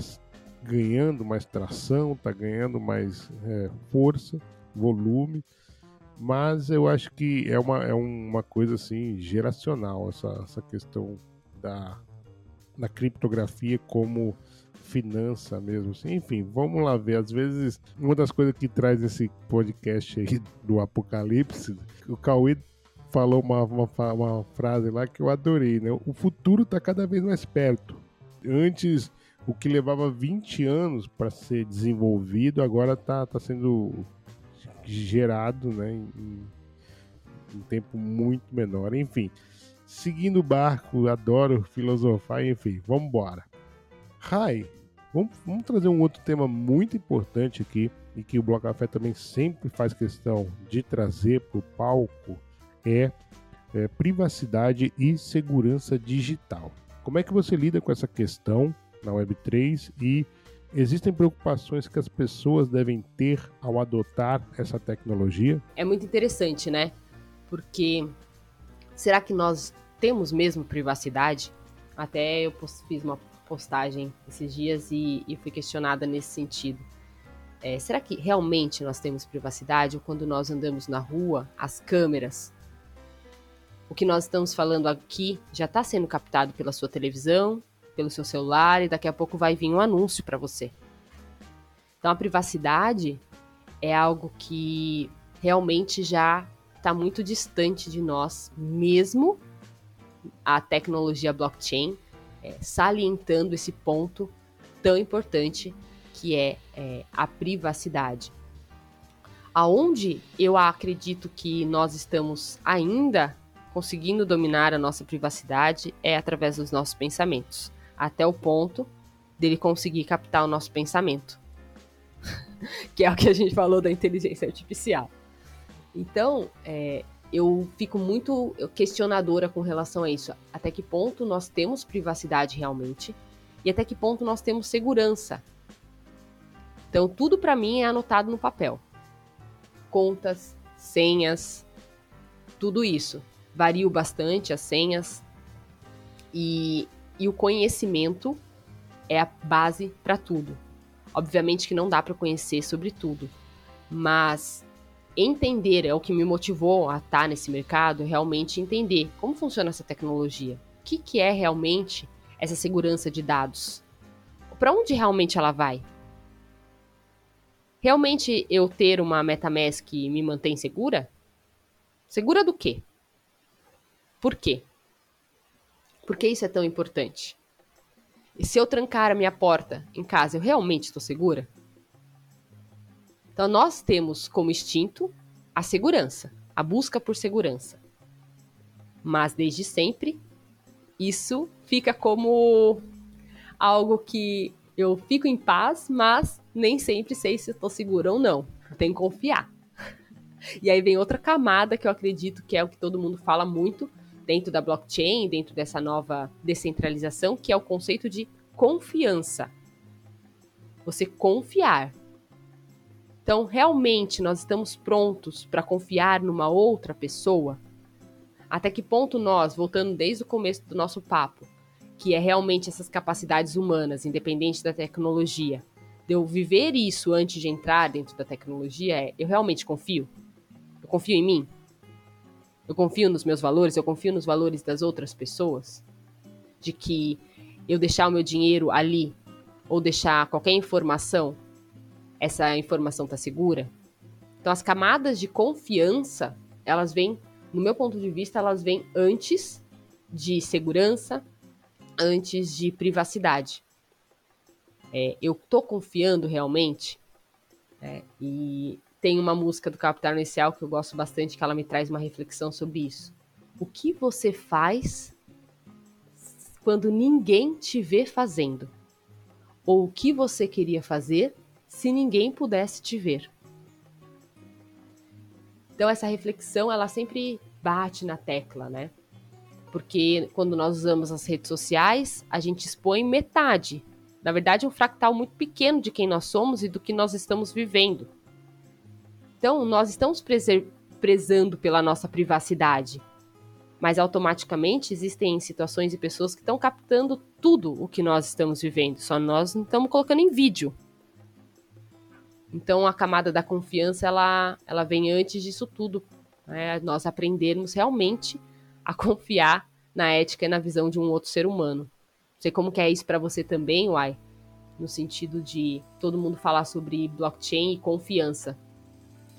ganhando mais tração, está ganhando mais é, força, volume, mas eu acho que é uma, é uma coisa assim geracional essa, essa questão da, da criptografia como finança mesmo. Assim. Enfim, vamos lá ver. Às vezes, uma das coisas que traz esse podcast aí do Apocalipse, o Cauê falou uma, uma, uma, frase lá que eu adorei, né? O futuro está cada vez mais perto. Antes, o que levava 20 anos para ser desenvolvido, agora está tá sendo gerado né, em, um tempo muito menor. Enfim, seguindo o barco, adoro filosofar, enfim, vamos embora. Rai, vamos, vamos trazer um outro tema muito importante aqui e que o Bloco Café também sempre faz questão de trazer para o palco é, é privacidade e segurança digital. Como é que você lida com essa questão na Web3 e existem preocupações que as pessoas devem ter ao adotar essa tecnologia? É muito interessante, né? Porque será que nós temos mesmo privacidade? Até eu fiz uma postagem esses dias e, e fui questionada nesse sentido. É, será que realmente nós temos privacidade? Ou quando nós andamos na rua, as câmeras o que nós estamos falando aqui já está sendo captado pela sua televisão, pelo seu celular e daqui a pouco vai vir um anúncio para você. Então a privacidade é algo que realmente já está muito distante de nós, mesmo a tecnologia blockchain é, salientando esse ponto tão importante que é, é a privacidade. Aonde eu acredito que nós estamos ainda conseguindo dominar a nossa privacidade é através dos nossos pensamentos, até o ponto dele conseguir captar o nosso pensamento, (laughs) que é o que a gente falou da inteligência artificial. Então, é, eu fico muito questionadora com relação a isso. Até que ponto nós temos privacidade realmente e até que ponto nós temos segurança. Então, tudo para mim é anotado no papel. Contas, senhas, tudo isso vario bastante as senhas e, e o conhecimento é a base para tudo. Obviamente que não dá para conhecer sobre tudo, mas entender é o que me motivou a estar nesse mercado, realmente entender como funciona essa tecnologia, o que, que é realmente essa segurança de dados, para onde realmente ela vai. Realmente eu ter uma MetaMask me mantém segura? Segura do quê? Por quê? Por que isso é tão importante? E se eu trancar a minha porta em casa, eu realmente estou segura? Então, nós temos como instinto a segurança, a busca por segurança. Mas desde sempre, isso fica como algo que eu fico em paz, mas nem sempre sei se estou segura ou não. Tem que confiar. (laughs) E aí vem outra camada que eu acredito que é o que todo mundo fala muito dentro da blockchain, dentro dessa nova descentralização, que é o conceito de confiança. Você confiar. Então, realmente nós estamos prontos para confiar numa outra pessoa? Até que ponto nós, voltando desde o começo do nosso papo, que é realmente essas capacidades humanas, independente da tecnologia, de eu viver isso antes de entrar dentro da tecnologia, é eu realmente confio? Eu confio em mim? Eu confio nos meus valores? Eu confio nos valores das outras pessoas? De que eu deixar o meu dinheiro ali ou deixar qualquer informação, essa informação tá segura? Então as camadas de confiança, elas vêm, no meu ponto de vista, elas vêm antes de segurança, antes de privacidade. É, eu tô confiando realmente? É, e tem uma música do Capital Inicial que eu gosto bastante, que ela me traz uma reflexão sobre isso. O que você faz quando ninguém te vê fazendo? Ou o que você queria fazer se ninguém pudesse te ver? Então essa reflexão, ela sempre bate na tecla, né? Porque quando nós usamos as redes sociais, a gente expõe metade. Na verdade, um fractal muito pequeno de quem nós somos e do que nós estamos vivendo. Então, nós estamos prezando pela nossa privacidade, mas automaticamente existem situações e pessoas que estão captando tudo o que nós estamos vivendo, só nós não estamos colocando em vídeo. Então, a camada da confiança ela, ela vem antes disso tudo, né? nós aprendermos realmente a confiar na ética e na visão de um outro ser humano. Não sei como que é isso para você também, Uai, no sentido de todo mundo falar sobre blockchain e confiança.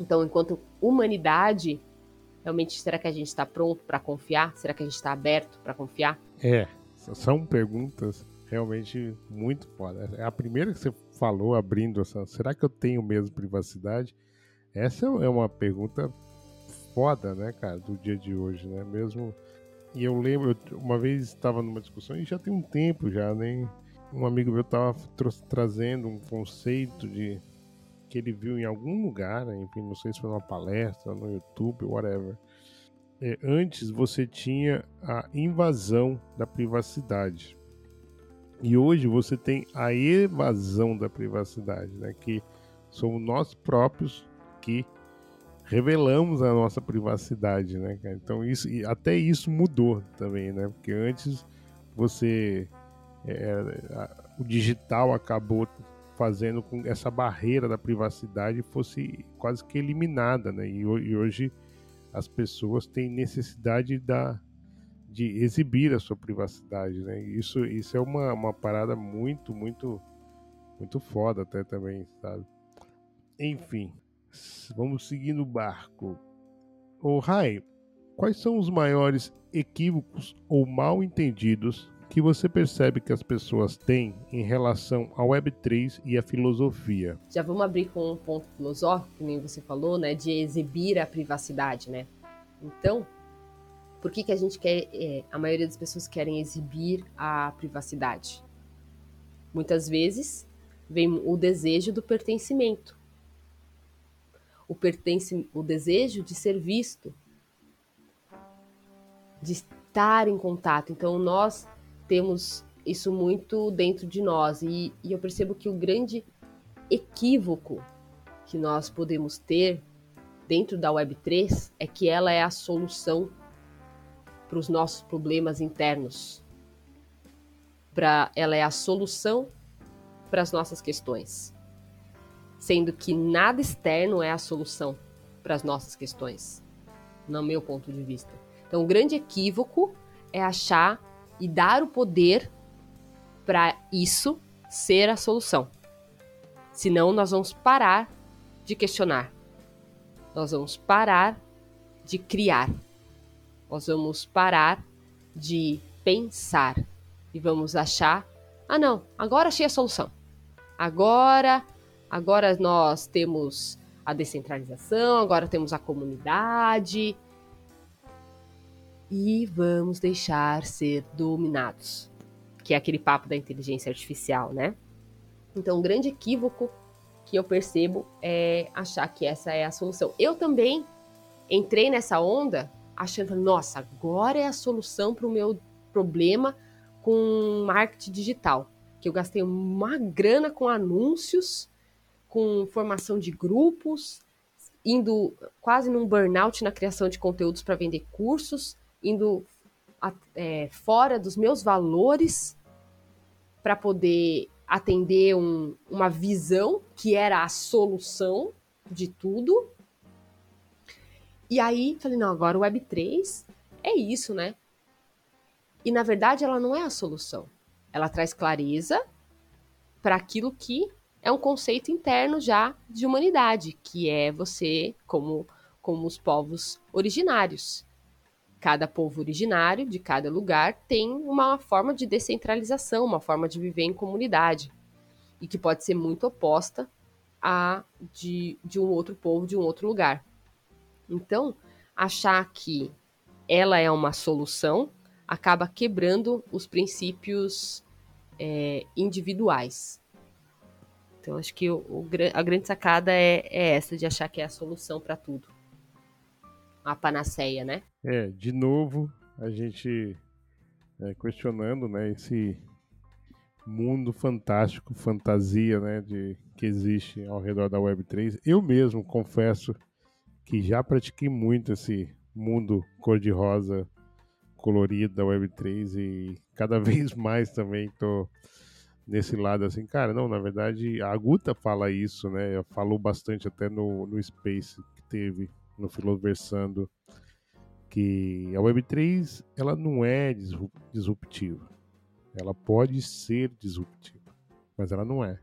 Então, enquanto humanidade, realmente, será que a gente está pronto para confiar? Será que a gente está aberto para confiar? É, são perguntas realmente muito foda. É a primeira que você falou, abrindo essa. Será que eu tenho mesmo privacidade? Essa é uma pergunta foda, né, cara, do dia de hoje, né? Mesmo. E eu lembro, uma vez estava numa discussão, e já tem um tempo já, nem. Um amigo meu estava trazendo um conceito de que ele viu em algum lugar, né? enfim, não sei se foi numa palestra, no YouTube, whatever. É, antes você tinha a invasão da privacidade. E hoje você tem a evasão da privacidade, né? Que somos nós próprios que revelamos a nossa privacidade, né? Então isso, até isso mudou também, né? Porque antes você é, a, o digital acabou fazendo com que essa barreira da privacidade fosse quase que eliminada, né? E, e hoje as pessoas têm necessidade da, de exibir a sua privacidade, né? Isso, isso é uma, uma parada muito, muito, muito foda até também, sabe? Enfim, vamos seguir no barco. Ô, Rai, quais são os maiores equívocos ou mal entendidos que você percebe que as pessoas têm em relação ao Web3 e a filosofia? Já vamos abrir com um ponto filosófico, que nem você falou, né, de exibir a privacidade, né? Então, por que, que a gente quer, é, a maioria das pessoas querem exibir a privacidade? Muitas vezes vem o desejo do pertencimento, o, pertence, o desejo de ser visto, de estar em contato. Então, nós temos isso muito dentro de nós. E, e eu percebo que o grande equívoco que nós podemos ter dentro da Web3 é que ela é a solução para os nossos problemas internos. Pra, ela é a solução para as nossas questões. Sendo que nada externo é a solução para as nossas questões, no meu ponto de vista. Então, o grande equívoco é achar e dar o poder para isso ser a solução. Senão, nós vamos parar de questionar. Nós vamos parar de criar. Nós vamos parar de pensar e vamos achar: ah, não, agora achei a solução. Agora, agora nós temos a descentralização, agora temos a comunidade. E vamos deixar ser dominados, que é aquele papo da inteligência artificial, né? Então, um grande equívoco que eu percebo é achar que essa é a solução. Eu também entrei nessa onda achando, nossa, agora é a solução para o meu problema com marketing digital. Que eu gastei uma grana com anúncios, com formação de grupos, indo quase num burnout na criação de conteúdos para vender cursos, indo é, fora dos meus valores para poder atender um, uma visão que era a solução de tudo. E aí falei, não, agora o Web3 é isso, né? E na verdade ela não é a solução. Ela traz clareza para aquilo que é um conceito interno já de humanidade, que é você como como os povos originários. Cada povo originário de cada lugar tem uma forma de descentralização, uma forma de viver em comunidade, e que pode ser muito oposta a de, de um outro povo de um outro lugar. Então, achar que ela é uma solução acaba quebrando os princípios é, individuais. Então, acho que o, o, a grande sacada é, é essa, de achar que é a solução para tudo a panaceia, né? É, de novo, a gente é, questionando, né, esse mundo fantástico, fantasia, né, de que existe ao redor da Web3. Eu mesmo confesso que já pratiquei muito esse mundo cor-de-rosa colorido da Web3 e cada (laughs) vez mais também tô nesse lado assim, cara, não, na verdade a Guta fala isso, né? Falou bastante até no, no Space que teve no Filoversando que a Web3 ela não é disruptiva. Ela pode ser disruptiva, mas ela não é.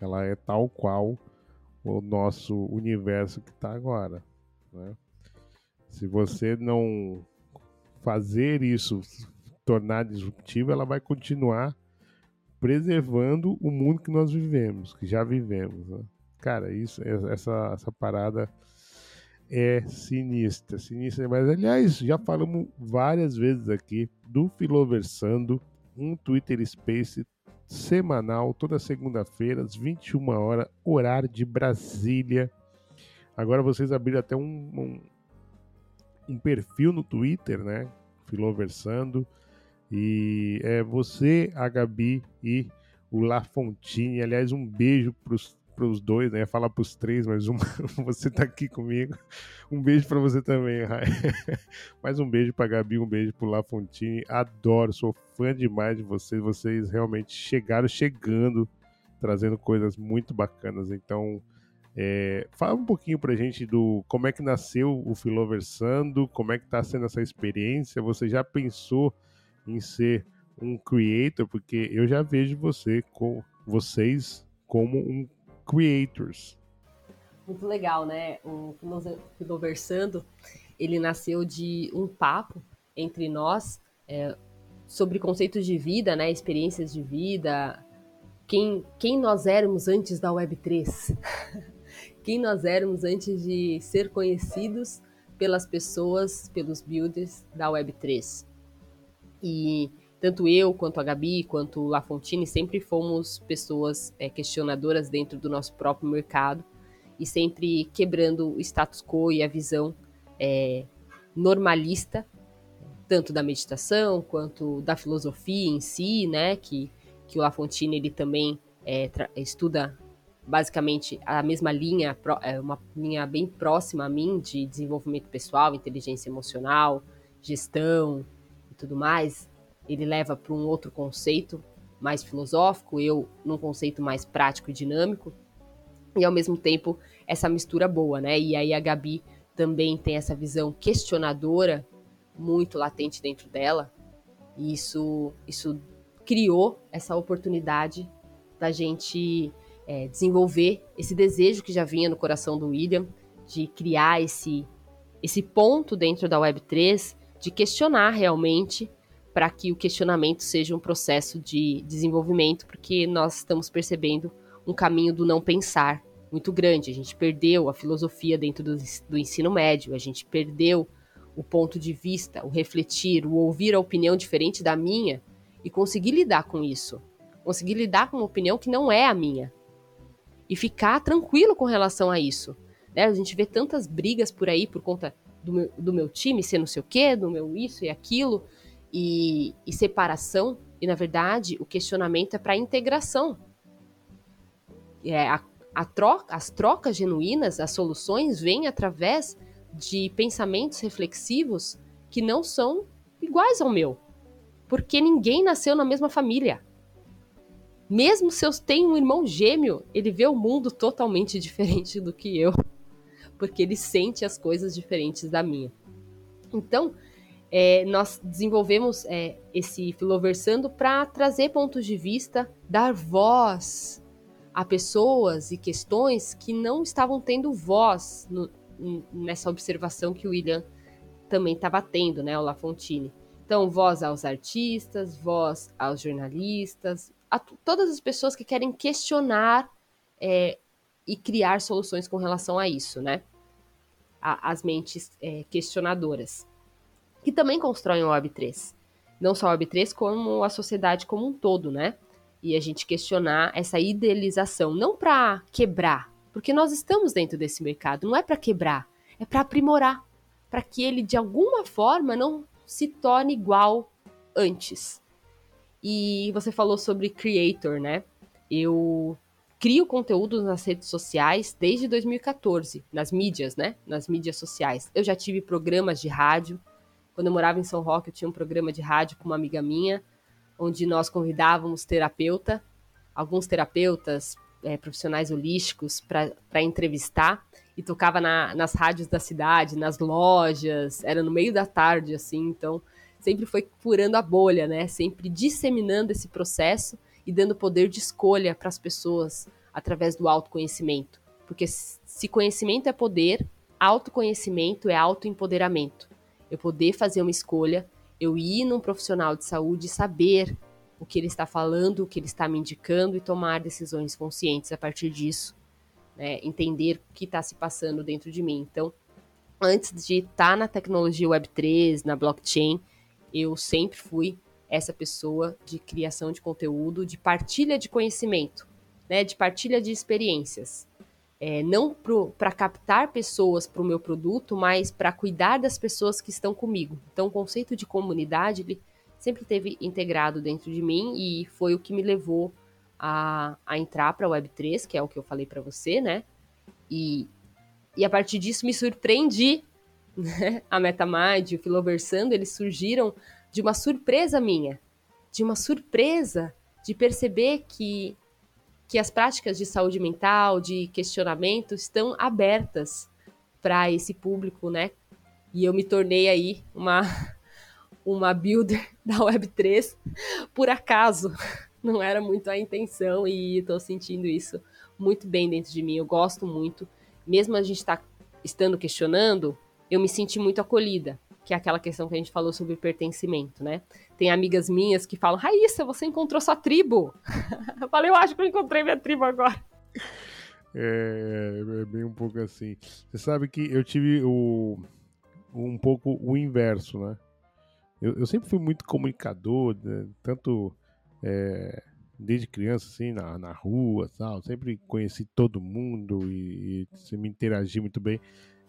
Ela é tal qual o nosso universo que está agora. Né? Se você não fazer isso tornar disruptivo, ela vai continuar preservando o mundo que nós vivemos, que já vivemos. Né? Cara, isso, essa, essa parada é sinistra, sinistra. Mas, aliás, já falamos várias vezes aqui do Filoversando, um Twitter Space semanal, toda segunda-feira, às 21 horas, horário de Brasília. Agora vocês abriram até um, um, um perfil no Twitter, né? Filoversando. E é você, a Gabi e o Lafontine. Aliás, um beijo para os para os dois, né? Falar para os três, mas uma, (laughs) você tá aqui comigo. Um beijo para você também, Rai. (laughs) Mais um beijo para Gabi, um beijo para Lafontine. Adoro, sou fã demais de vocês. Vocês realmente chegaram chegando, trazendo coisas muito bacanas. Então, é, fala um pouquinho pra gente do como é que nasceu o Filoversando, como é que tá sendo essa experiência. Você já pensou em ser um creator? Porque eu já vejo você com vocês como um creators. Muito legal, né? O Filoversando, ele nasceu de um papo entre nós é, sobre conceitos de vida, né? Experiências de vida, quem, quem nós éramos antes da Web3. (laughs) quem nós éramos antes de ser conhecidos pelas pessoas, pelos builders da Web3. E tanto eu, quanto a Gabi, quanto o Lafontine sempre fomos pessoas é, questionadoras dentro do nosso próprio mercado e sempre quebrando o status quo e a visão é, normalista, tanto da meditação quanto da filosofia em si, né? Que, que o Lafontine ele também é, estuda basicamente a mesma linha, é, uma linha bem próxima a mim de desenvolvimento pessoal, inteligência emocional, gestão e tudo mais ele leva para um outro conceito mais filosófico, eu num conceito mais prático e dinâmico, e ao mesmo tempo essa mistura boa, né? E aí a Gabi também tem essa visão questionadora muito latente dentro dela, e isso, isso criou essa oportunidade da gente é, desenvolver esse desejo que já vinha no coração do William de criar esse, esse ponto dentro da Web3, de questionar realmente para que o questionamento seja um processo de desenvolvimento, porque nós estamos percebendo um caminho do não pensar muito grande. A gente perdeu a filosofia dentro do, do ensino médio, a gente perdeu o ponto de vista, o refletir, o ouvir a opinião diferente da minha e conseguir lidar com isso. Conseguir lidar com uma opinião que não é a minha. E ficar tranquilo com relação a isso. Né? A gente vê tantas brigas por aí por conta do meu, do meu time ser não sei o quê, do meu isso e aquilo, e, e separação. E na verdade, o questionamento é para integração. É, a, a troca, as trocas genuínas, as soluções vêm através de pensamentos reflexivos que não são iguais ao meu. Porque ninguém nasceu na mesma família. Mesmo se eu tenho um irmão gêmeo, ele vê o mundo totalmente (laughs) diferente do que eu. Porque ele sente as coisas diferentes da minha. Então, é, nós desenvolvemos é, esse Filoversando para trazer pontos de vista, dar voz a pessoas e questões que não estavam tendo voz no, nessa observação que o William também estava tendo, né, o Lafontine. Então, voz aos artistas, voz aos jornalistas, a todas as pessoas que querem questionar é, e criar soluções com relação a isso, né? A, as mentes é, questionadoras, que também constroem o Web3. Não só o Web3, como a sociedade como um todo, né? E a gente questionar essa idealização, não para quebrar, porque nós estamos dentro desse mercado, não é para quebrar, é para aprimorar, para que ele de alguma forma não se torne igual antes. E você falou sobre creator, né? Eu crio conteúdo nas redes sociais desde 2014, nas mídias, né? Nas mídias sociais. Eu já tive programas de rádio. Quando eu morava em São Roque, eu tinha um programa de rádio com uma amiga minha, onde nós convidávamos terapeuta, alguns terapeutas, é, profissionais holísticos para entrevistar e tocava na, nas rádios da cidade, nas lojas, era no meio da tarde, assim, então sempre foi furando a bolha, né? Sempre disseminando esse processo e dando poder de escolha para as pessoas através do autoconhecimento. Porque se conhecimento é poder, autoconhecimento é autoempoderamento. Eu poder fazer uma escolha, eu ir num profissional de saúde e saber o que ele está falando, o que ele está me indicando e tomar decisões conscientes a partir disso, né? entender o que está se passando dentro de mim. Então, antes de estar tá na tecnologia Web3, na blockchain, eu sempre fui essa pessoa de criação de conteúdo, de partilha de conhecimento, né? de partilha de experiências. É, não para captar pessoas para o meu produto, mas para cuidar das pessoas que estão comigo. Então, o conceito de comunidade ele sempre teve integrado dentro de mim e foi o que me levou a, a entrar para a Web3, que é o que eu falei para você, né? E, e a partir disso me surpreendi. (laughs) Né? A MetaMind, o Filoversando, eles surgiram de uma surpresa minha, de uma surpresa de perceber que, que as práticas de saúde mental, de questionamento, estão abertas para esse público, né? E eu me tornei aí uma (laughs) uma builder (laughs) da Web3 por acaso. (laughs) Não era muito a intenção e estou sentindo isso muito bem dentro de mim. Eu gosto muito. Mesmo a gente tá, estando questionando, eu me senti muito acolhida, que é aquela questão que a gente falou sobre pertencimento, né? Tem amigas minhas que falam: Raíssa, você encontrou sua tribo? (laughs) eu falei: Eu acho que eu encontrei minha tribo agora. É, é bem um pouco assim. Você sabe que eu tive o, um pouco o inverso, né? eu, eu sempre fui muito comunicador, né? tanto é, desde criança, assim, na, na rua, tal, sempre conheci todo mundo e, e me interagi muito bem.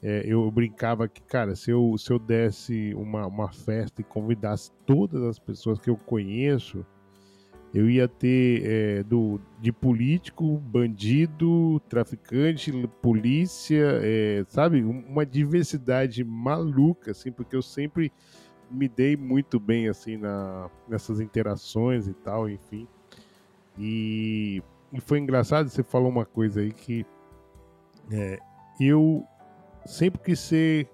É, eu brincava que, cara, se eu, se eu desse uma, uma festa e convidasse todas as pessoas que eu conheço, eu ia ter é, do, de político, bandido, traficante, polícia, é, sabe? Uma diversidade maluca, assim, porque eu sempre me dei muito bem assim na, nessas interações e tal, enfim. E, e foi engraçado, você falou uma coisa aí que é, eu sempre quis ser,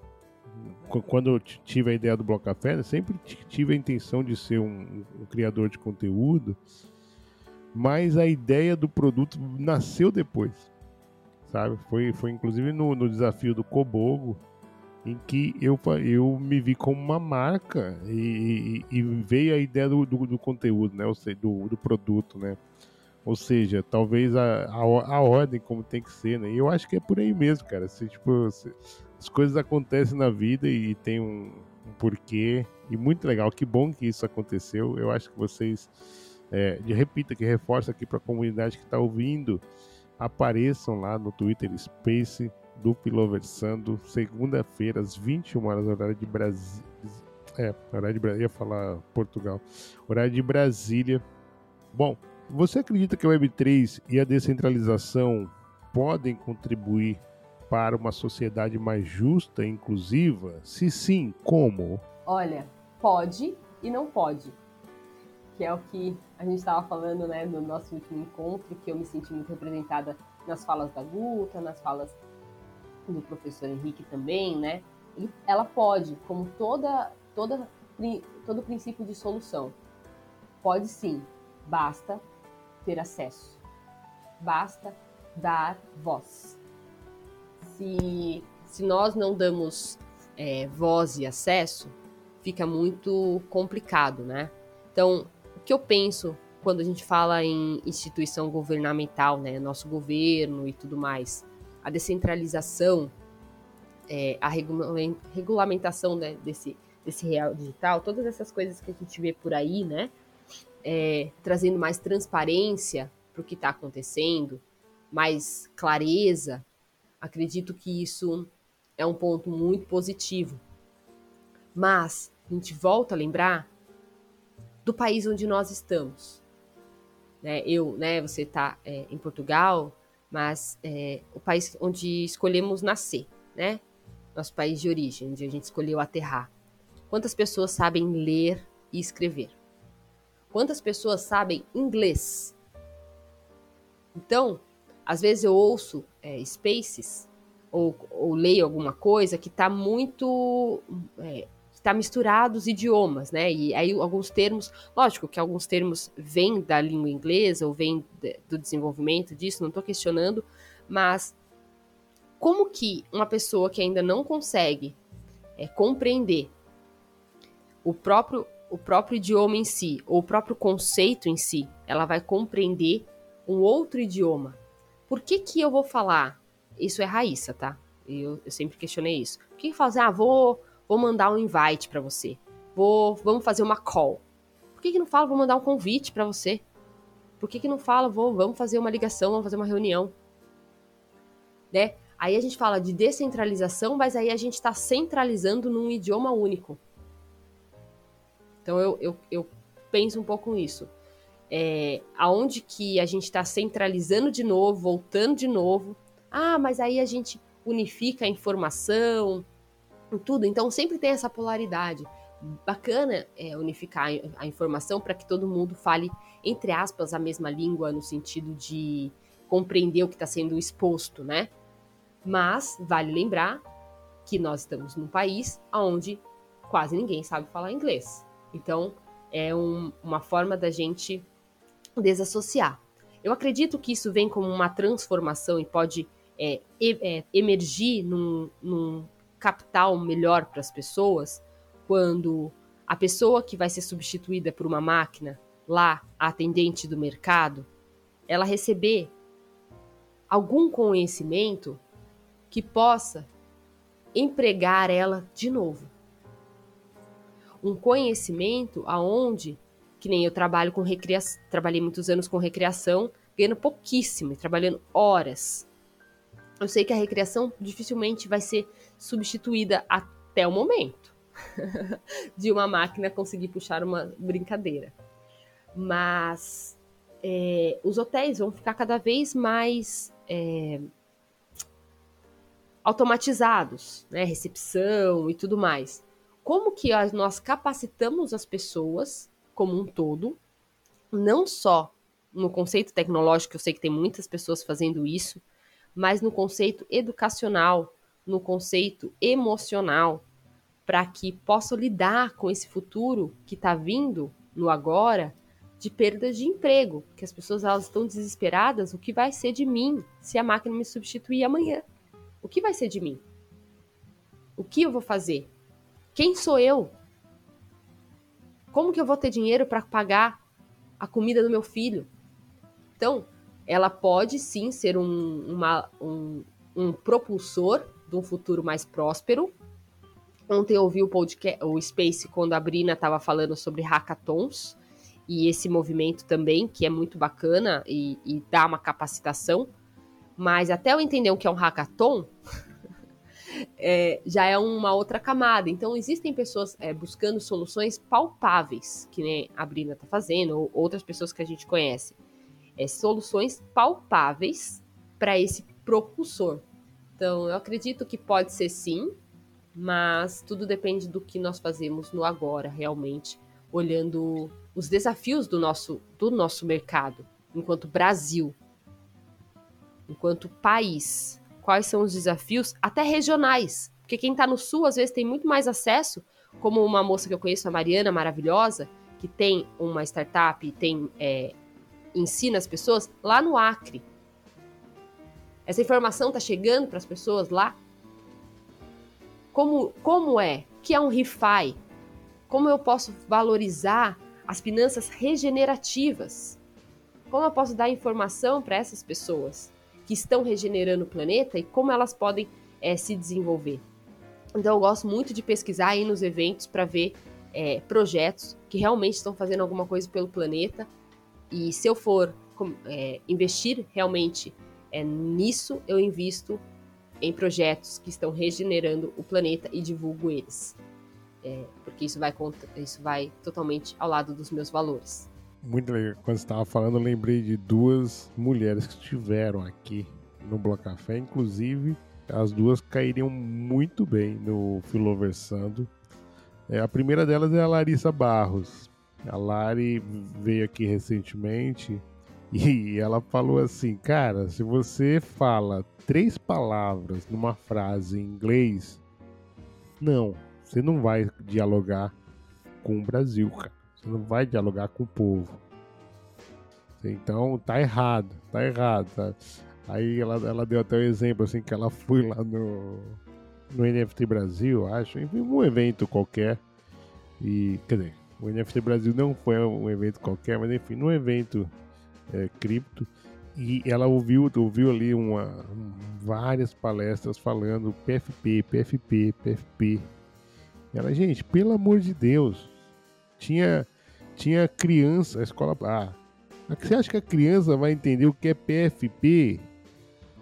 quando eu tive a ideia do Bloco Café, né, sempre tive a intenção de ser um, um, criador de conteúdo, mas a ideia do produto nasceu depois, sabe? Foi, foi inclusive no, no desafio do Cobogo, em que eu, eu me vi como uma marca e, e, e veio a ideia do, do, do, conteúdo, né? Ou seja, do, do produto, né? Ou seja, talvez a, a, a, ordem como tem que ser, né? E eu acho que é por aí mesmo, cara. Se, tipo, se, as coisas acontecem na vida e tem um, um, porquê. E muito legal, que bom que isso aconteceu. Eu acho que vocês, é, de repita, que reforça aqui para a comunidade que está ouvindo, apareçam lá no Twitter Space do Piloversando, segunda-feira, às 21 horas, horário de Brasília. É, horário de Brasília, ia falar Portugal. Horário de Brasília. Bom, você acredita que a Web3 e a descentralização podem contribuir para uma sociedade mais justa e inclusiva? Se sim, como? Olha, pode e não pode. Que é o que a gente estava falando né, no nosso último encontro, que eu me senti muito representada nas falas da Guta, nas falas do professor Henrique também, né? Ela pode, como toda, toda, todo princípio de solução, pode sim, basta ter acesso. Basta dar voz. Se, se nós não damos é, voz e acesso, fica muito complicado, né? Então, o que eu penso quando a gente fala em instituição governamental, né, nosso governo e tudo mais, a descentralização, é, a regulamentação né, desse, desse real digital, todas essas coisas que a gente vê por aí, né, é, trazendo mais transparência para o que está acontecendo, mais clareza, acredito que isso é um ponto muito positivo. Mas a gente volta a lembrar do país onde nós estamos. Né? Eu, né, você está é, em Portugal, mas é, o país onde escolhemos nascer, né? Nosso país de origem, onde a gente escolheu aterrar. Quantas pessoas sabem ler e escrever? Quantas pessoas sabem inglês? Então, às vezes eu ouço é, spaces ou, ou, leio alguma coisa que está muito. É, está misturado os idiomas, né? E aí alguns termos, lógico que alguns termos vêm da língua inglesa ou vêm do desenvolvimento disso, não estou questionando, mas como que uma pessoa que ainda não consegue é, compreender o próprio o próprio idioma em si, ou o próprio conceito em si, ela vai compreender um outro idioma. Por que que eu vou falar? Isso é Raíssa, tá? Eu, eu sempre questionei isso. Por que fazer? Ah, vou, vou mandar um invite para você. Vou, vamos fazer uma call. Por que que não fala, vou mandar um convite para você? Por que que não fala, vou, vamos fazer uma ligação, vamos fazer uma reunião? Né? Aí a gente fala de descentralização, mas aí a gente está centralizando num idioma único. Então eu, eu, eu penso um pouco nisso. É, aonde que a gente está centralizando de novo, voltando de novo. Ah, mas aí a gente unifica a informação, tudo. Então sempre tem essa polaridade. Bacana é, unificar a informação para que todo mundo fale, entre aspas, a mesma língua, no sentido de compreender o que está sendo exposto, né? Mas vale lembrar que nós estamos num país onde quase ninguém sabe falar inglês. Então, é um, uma forma da gente desassociar. Eu acredito que isso vem como uma transformação e pode é, é, emergir num, num capital melhor para as pessoas quando a pessoa que vai ser substituída por uma máquina, lá, a atendente do mercado, ela receber algum conhecimento que possa empregar ela de novo um conhecimento aonde, que nem eu trabalho com recreação, trabalhei muitos anos com recreação, ganhando pouquíssimo, trabalhando horas. Eu sei que a recreação dificilmente vai ser substituída até o momento (laughs) de uma máquina conseguir puxar uma brincadeira. Mas é, os hotéis vão ficar cada vez mais é, automatizados, né? Recepção e tudo mais como que nós capacitamos as pessoas como um todo, não só no conceito tecnológico, eu sei que tem muitas pessoas fazendo isso, mas no conceito educacional, no conceito emocional, para que possam lidar com esse futuro que está vindo no agora de perdas de emprego, que as pessoas elas estão desesperadas, o que vai ser de mim se a máquina me substituir amanhã? O que vai ser de mim? O que eu vou fazer? Quem sou eu? Como que eu vou ter dinheiro para pagar a comida do meu filho? Então, ela pode sim ser um, uma, um, um propulsor de um futuro mais próspero. Ontem eu ouvi o podcast, o Space, quando a Brina estava falando sobre hackathons e esse movimento também, que é muito bacana e, e dá uma capacitação. Mas até eu entender o que é um hackathon, (laughs) é, já é uma outra camada. Então, existem pessoas é, buscando soluções palpáveis, que nem a Brina está fazendo, ou outras pessoas que a gente conhece. É, soluções palpáveis para esse propulsor. Então, eu acredito que pode ser sim, mas tudo depende do que nós fazemos no agora, realmente, olhando os desafios do nosso, do nosso mercado, enquanto Brasil, enquanto país. Quais são os desafios, até regionais, porque quem está no sul às vezes tem muito mais acesso, como uma moça que eu conheço, a Mariana, maravilhosa, que tem uma startup e tem é, ensina as pessoas lá no Acre. Essa informação está chegando para as pessoas lá? Como, como é? O que é um ReFi? Como eu posso valorizar as finanças regenerativas? Como eu posso dar informação para essas pessoas que estão regenerando o planeta e como elas podem é, se desenvolver? Então, eu gosto muito de pesquisar aí nos eventos para ver é, projetos que realmente estão fazendo alguma coisa pelo planeta. E se eu for é, investir realmente é, nisso eu invisto em projetos que estão regenerando o planeta e divulgo eles. É, porque isso vai, isso vai totalmente ao lado dos meus valores. Muito legal. Quando você estava falando, eu lembrei de duas mulheres que estiveram aqui no Bloco Café. Inclusive, as duas cairiam muito bem no Filoversando. É, a primeira delas é a Larissa Barros. A Lari veio aqui recentemente (laughs) e ela falou assim, cara, se você fala três palavras numa frase em inglês, não, você não vai dialogar com o Brasil, cara. Você não vai dialogar com o povo. Então tá errado, tá errado. Tá? Aí ela, ela deu até o um exemplo assim que ela foi lá no, no NFT Brasil, acho, enfim, um evento qualquer. E, quer dizer, o NFT Brasil não foi um evento qualquer, mas enfim, num evento é, cripto. E ela ouviu, ouviu ali uma, várias palestras falando PFP, PFP, PFP. E ela, gente, pelo amor de Deus, tinha, tinha criança, a escola. Ah, você acha que a criança vai entender o que é PFP?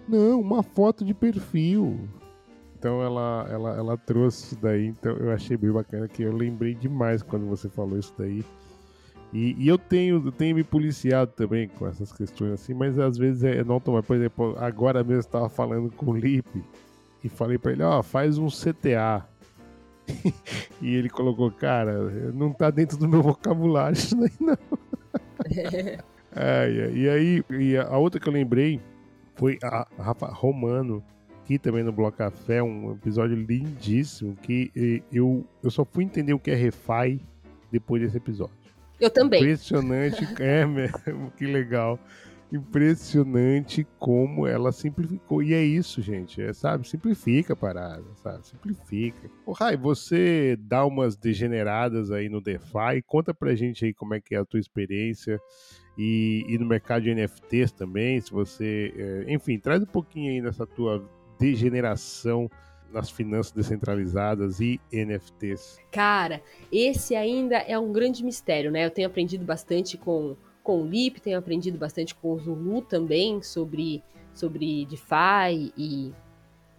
Não, uma foto de perfil. Então ela, ela, ela trouxe isso daí, então eu achei bem bacana que eu lembrei demais quando você falou isso daí. E, e, eu tenho, eu tenho me policiado também com essas questões assim, mas às vezes é não tomar. Por exemplo, agora mesmo estava falando com o Lipe e falei para ele, ó, oh, faz um CTA. (laughs) e ele colocou, cara, não tá dentro do meu vocabulário isso daí não. (laughs) é, e aí, e a outra que eu lembrei foi a Rafa Romano, aqui também no Bloco Café, um episódio lindíssimo que eu, eu só fui entender o que é refi depois desse episódio. Eu também. Impressionante, (laughs) é mesmo, que legal. Impressionante como ela simplificou. E é isso, gente. É, sabe? Simplifica a parada, sabe? Simplifica. Ô, Rai, você dá umas degeneradas aí no DeFi. Conta pra gente aí como é que é a tua experiência. E, e no mercado de NFTs também, se você. É, enfim, traz um pouquinho aí nessa tua degeneração nas finanças descentralizadas e NFTs? Cara, esse ainda é um grande mistério, né? Eu tenho aprendido bastante com, com o Lip, tenho aprendido bastante com o Zulu também sobre, sobre DeFi e,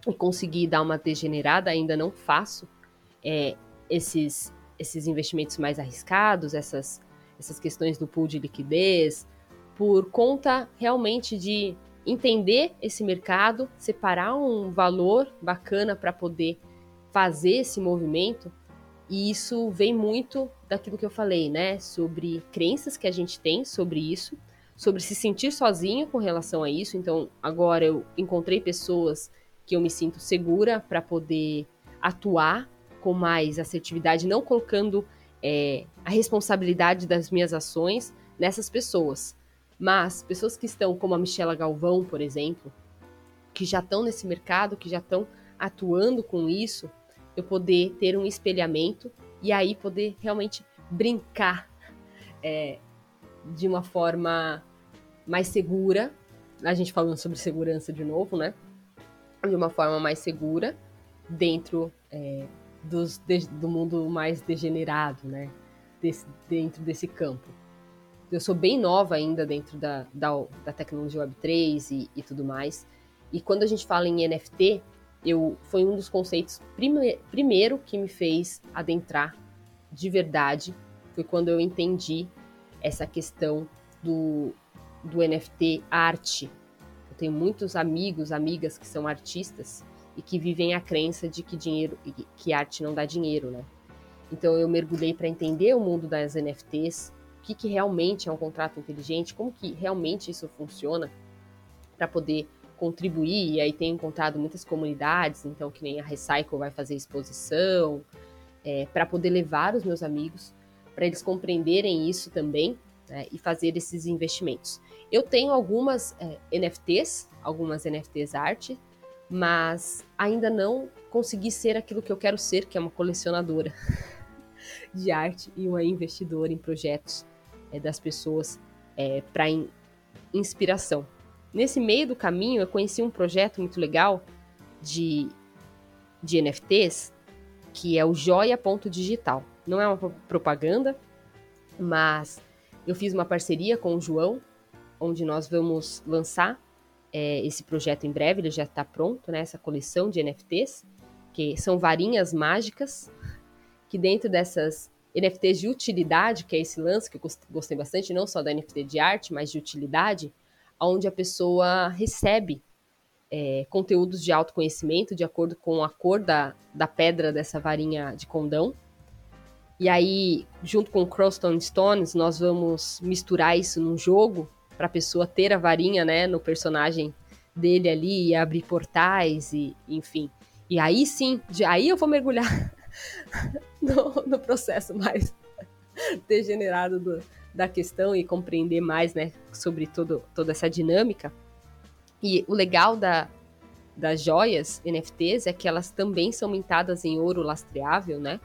e conseguir dar uma degenerada, ainda não faço é, esses, esses investimentos mais arriscados, essas, essas questões do pool de liquidez, por conta realmente de entender esse mercado, separar um valor bacana para poder fazer esse movimento. E isso vem muito daquilo que eu falei, né? Sobre crenças que a gente tem sobre isso, sobre se sentir sozinho com relação a isso. Então, agora eu encontrei pessoas que eu me sinto segura para poder atuar com mais assertividade, não colocando é, a responsabilidade das minhas ações nessas pessoas, mas pessoas que estão, como a Michela Galvão, por exemplo, que já estão nesse mercado, que já estão atuando com isso, eu poder ter um espelhamento e aí poder realmente brincar é, de uma forma mais segura. A gente falando sobre segurança de novo, né? De uma forma mais segura dentro é, dos, de, do mundo mais degenerado, né? Desse, dentro desse campo. Eu sou bem nova ainda dentro da, da, da tecnologia Web3 e, e tudo mais. E quando a gente fala em NFT, eu foi um dos conceitos prime, primeiro que me fez adentrar de verdade. Foi quando eu entendi essa questão do, do NFT arte. Eu tenho muitos amigos, amigas que são artistas e que vivem a crença de que dinheiro, que arte não dá dinheiro, né? Então eu mergulhei para entender o mundo das NFTs, o que, que realmente é um contrato inteligente, como que realmente isso funciona, para poder contribuir. E aí tenho encontrado muitas comunidades, então que nem a Recycle vai fazer exposição, é, para poder levar os meus amigos, para eles compreenderem isso também né, e fazer esses investimentos. Eu tenho algumas é, NFTs, algumas NFTs arte, mas ainda não consegui ser aquilo que eu quero ser, que é uma colecionadora (laughs) de arte e uma investidora em projetos é, das pessoas é, para in inspiração. Nesse meio do caminho, eu conheci um projeto muito legal de, de NFTs, que é o Joia.digital. Não é uma propaganda, mas eu fiz uma parceria com o João, onde nós vamos lançar é, esse projeto em breve, ele já está pronto, né? Essa coleção de NFTs, que são varinhas mágicas, que dentro dessas NFTs de utilidade, que é esse lance que eu gostei bastante, não só da NFT de arte, mas de utilidade, onde a pessoa recebe é, conteúdos de autoconhecimento de acordo com a cor da, da pedra dessa varinha de condão. E aí, junto com o Crowstone Stones, nós vamos misturar isso num jogo para a pessoa ter a varinha, né, no personagem dele ali e abrir portais e enfim. E aí sim, de, aí eu vou mergulhar (laughs) no, no processo mais (laughs) degenerado do, da questão e compreender mais, né, sobre todo, toda essa dinâmica. E o legal da, das joias NFTs é que elas também são mintadas em ouro lastreável, né?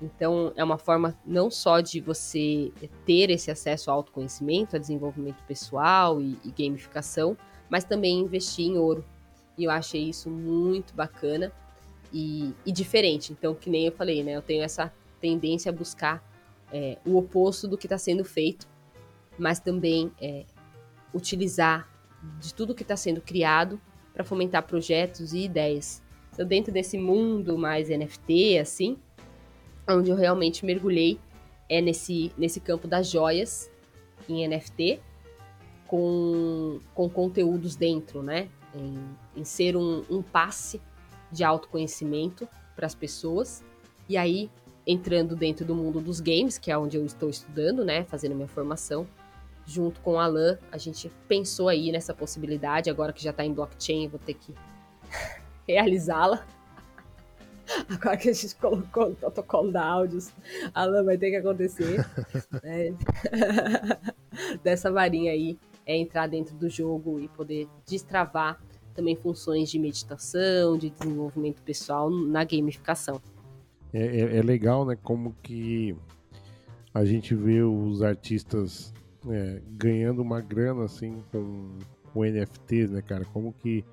Então, é uma forma não só de você ter esse acesso ao autoconhecimento, a desenvolvimento pessoal e, e gamificação, mas também investir em ouro. E eu achei isso muito bacana e, e, diferente. Então, que nem eu falei, né? Eu tenho essa tendência a buscar é, o oposto do que está sendo feito, mas também é, utilizar de tudo que está sendo criado para fomentar projetos e ideias. Então, dentro desse mundo mais NFT, assim, onde eu realmente mergulhei é nesse, nesse campo das joias em NFT, com, com conteúdos dentro, né? Em, em ser um, um passe de autoconhecimento para as pessoas. E aí, entrando dentro do mundo dos games, que é onde eu estou estudando, né? Fazendo minha formação, junto com o Alan, a gente pensou aí nessa possibilidade. Agora que já está em blockchain, eu vou ter que (laughs) realizá-la. (laughs) Agora que a gente colocou no protocolo da áudios, Alan vai ter que acontecer. (laughs) né? Dessa varinha aí é entrar dentro do jogo e poder destravar também funções de meditação, de desenvolvimento pessoal na gamificação. É, é, é legal, né? Como que a gente vê os artistas é, ganhando uma grana assim com, com NFTs, né, cara? Como que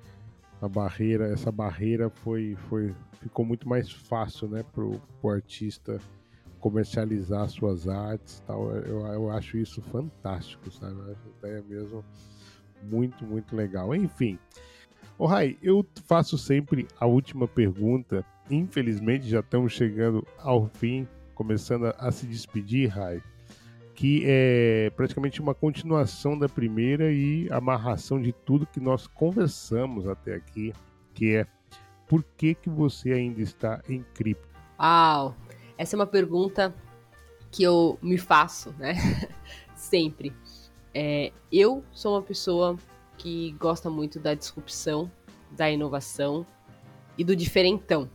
a barreira, essa barreira foi, foi ficou muito mais fácil, né, pro, pro artista comercializar suas artes, tal. Eu, eu acho isso fantástico, sabe? Eu mesmo muito, muito legal. Enfim, o Rai, eu faço sempre a última pergunta. Infelizmente já estamos chegando ao fim, começando a, a se despedir, Rai que é praticamente uma continuação da primeira e amarração de tudo que nós conversamos até aqui, que é por que, que você ainda está em cripto? Uau! Essa é uma pergunta que eu me faço, né? (laughs) Sempre. É, eu sou uma pessoa que gosta muito da disrupção, da inovação e do diferentão.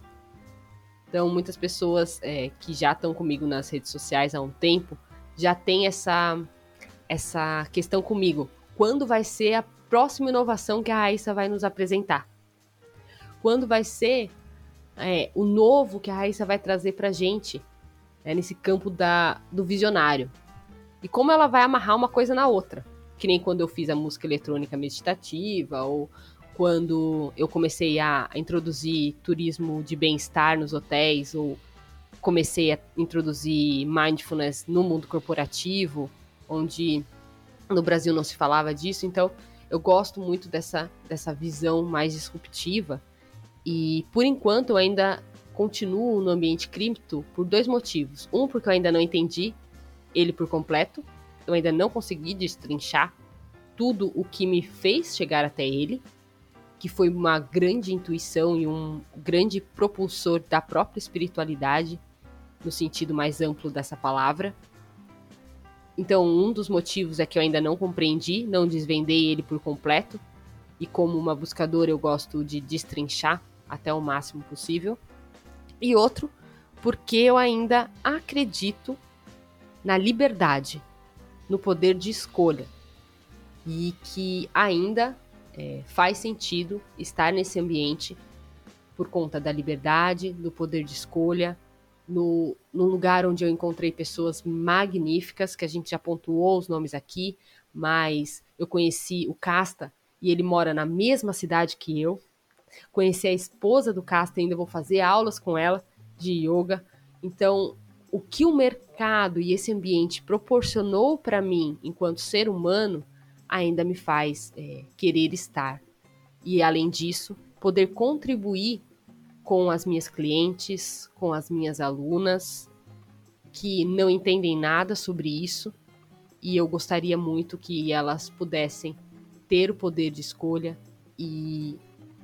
Então, muitas pessoas é, que já estão comigo nas redes sociais há um tempo já tem essa, essa questão comigo. Quando vai ser a próxima inovação que a Raíssa vai nos apresentar? Quando vai ser é, o novo que a Raíssa vai trazer para gente né, nesse campo da, do visionário? E como ela vai amarrar uma coisa na outra? que nem quando eu fiz a música eletrônica meditativa, ou quando eu comecei a introduzir turismo de bem-estar nos hotéis, ou comecei a introduzir mindfulness no mundo corporativo, onde no Brasil não se falava disso, então eu gosto muito dessa, dessa visão mais disruptiva. E por enquanto eu ainda continuo no ambiente cripto por dois motivos. Um, porque eu ainda não entendi ele por completo, eu ainda não consegui destrinchar tudo o que me fez chegar até ele, que foi uma grande intuição e um grande propulsor da própria espiritualidade, no sentido mais amplo dessa palavra. Então, um dos motivos é que eu ainda não compreendi, não desvendei ele por completo, e como uma buscadora eu gosto de destrinchar até o máximo possível. E outro, porque eu ainda acredito na liberdade, no poder de escolha, e que ainda é, faz sentido estar nesse ambiente por conta da liberdade, do poder de escolha, no, no lugar onde eu encontrei pessoas magníficas, que a gente já pontuou os nomes aqui, mas eu conheci o Casta e ele mora na mesma cidade que eu. Conheci a esposa do Casta, ainda vou fazer aulas com ela de yoga. Então, o que o mercado e esse ambiente proporcionou para mim enquanto ser humano ainda me faz é, querer estar. E além disso, poder contribuir com as minhas clientes, com as minhas alunas, que não entendem nada sobre isso, e eu gostaria muito que elas pudessem ter o poder de escolha e,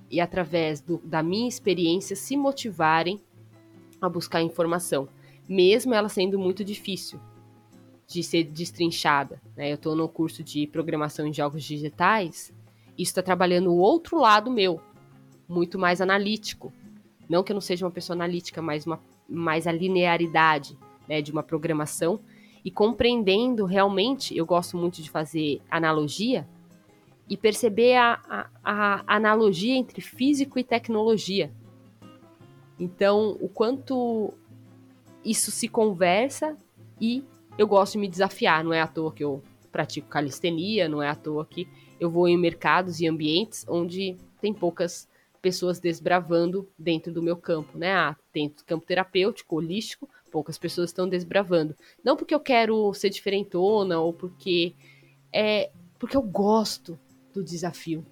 e através do, da minha experiência, se motivarem a buscar informação, mesmo ela sendo muito difícil de ser destrinchada. Né? Eu estou no curso de programação em jogos digitais, isso está trabalhando o outro lado meu, muito mais analítico, não que eu não seja uma pessoa analítica, mas uma, mais a linearidade né, de uma programação e compreendendo realmente, eu gosto muito de fazer analogia e perceber a, a, a analogia entre físico e tecnologia. Então, o quanto isso se conversa e eu gosto de me desafiar. Não é à toa que eu pratico calistenia, não é à toa que eu vou em mercados e ambientes onde tem poucas pessoas desbravando dentro do meu campo, né? Ah, tem campo terapêutico, holístico, poucas pessoas estão desbravando. Não porque eu quero ser diferentona ou porque é porque eu gosto do desafio.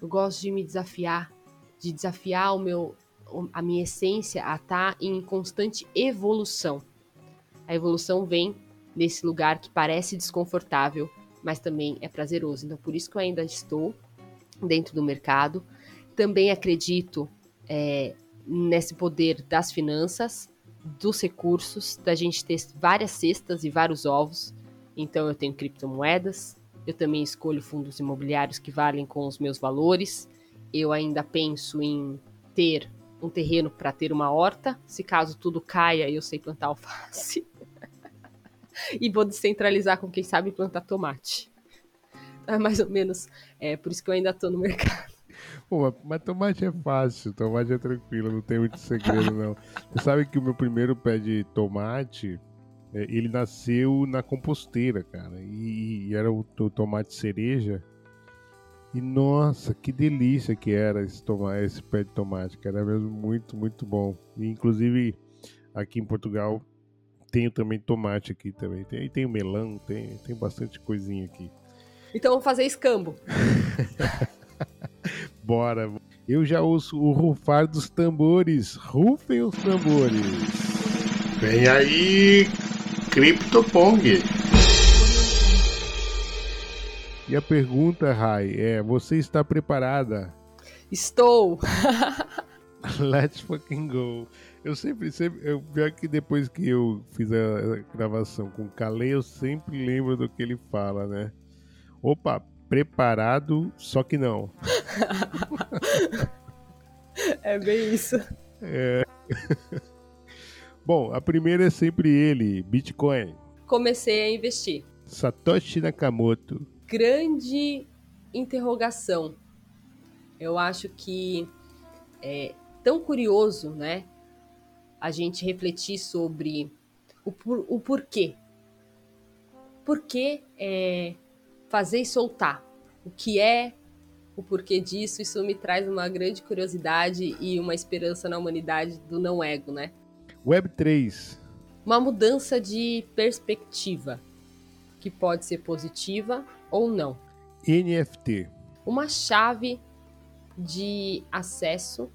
Eu gosto de me desafiar, de desafiar o meu a minha essência a estar tá em constante evolução. A evolução vem nesse lugar que parece desconfortável, mas também é prazeroso. Então, por isso que eu ainda estou dentro do mercado, também acredito é, nesse poder das finanças, dos recursos, da gente ter várias cestas e vários ovos. Então eu tenho criptomoedas, eu também escolho fundos imobiliários que valem com os meus valores. Eu ainda penso em ter um terreno para ter uma horta, se caso tudo caia, eu sei plantar alface. (laughs) (laughs) e vou descentralizar com quem sabe plantar tomate. É mais ou menos, é por isso que eu ainda estou no mercado. Pô, mas tomate é fácil, tomate é tranquilo, não tem muito segredo não. Você sabe que o meu primeiro pé de tomate, é, ele nasceu na composteira, cara, e, era o, o, tomate cereja. E nossa, que delícia que era esse, tomate, esse pé de tomate, cara, era mesmo muito, muito bom. E, inclusive aqui em Portugal tenho também tomate aqui também, tem, tem o melão, tem, tem bastante coisinha aqui. Então vamos fazer escambo. (laughs) Bora. Eu já ouço o rufar dos tambores. Rufem os tambores. Vem aí, CryptoPong. E a pergunta, Rai, é: você está preparada? Estou. (laughs) Let's fucking go. Eu sempre, sempre, eu pior que depois que eu fiz a gravação com o Calei, eu sempre lembro do que ele fala, né? Opa, preparado, só que não. (laughs) é bem isso. É. Bom, a primeira é sempre ele, Bitcoin. Comecei a investir. Satoshi Nakamoto. Grande interrogação. Eu acho que é tão curioso, né? A gente refletir sobre o, por, o porquê. Por que é, fazer e soltar. O que é, o porquê disso, isso me traz uma grande curiosidade e uma esperança na humanidade do não ego, né? Web 3. Uma mudança de perspectiva, que pode ser positiva ou não. NFT. Uma chave de acesso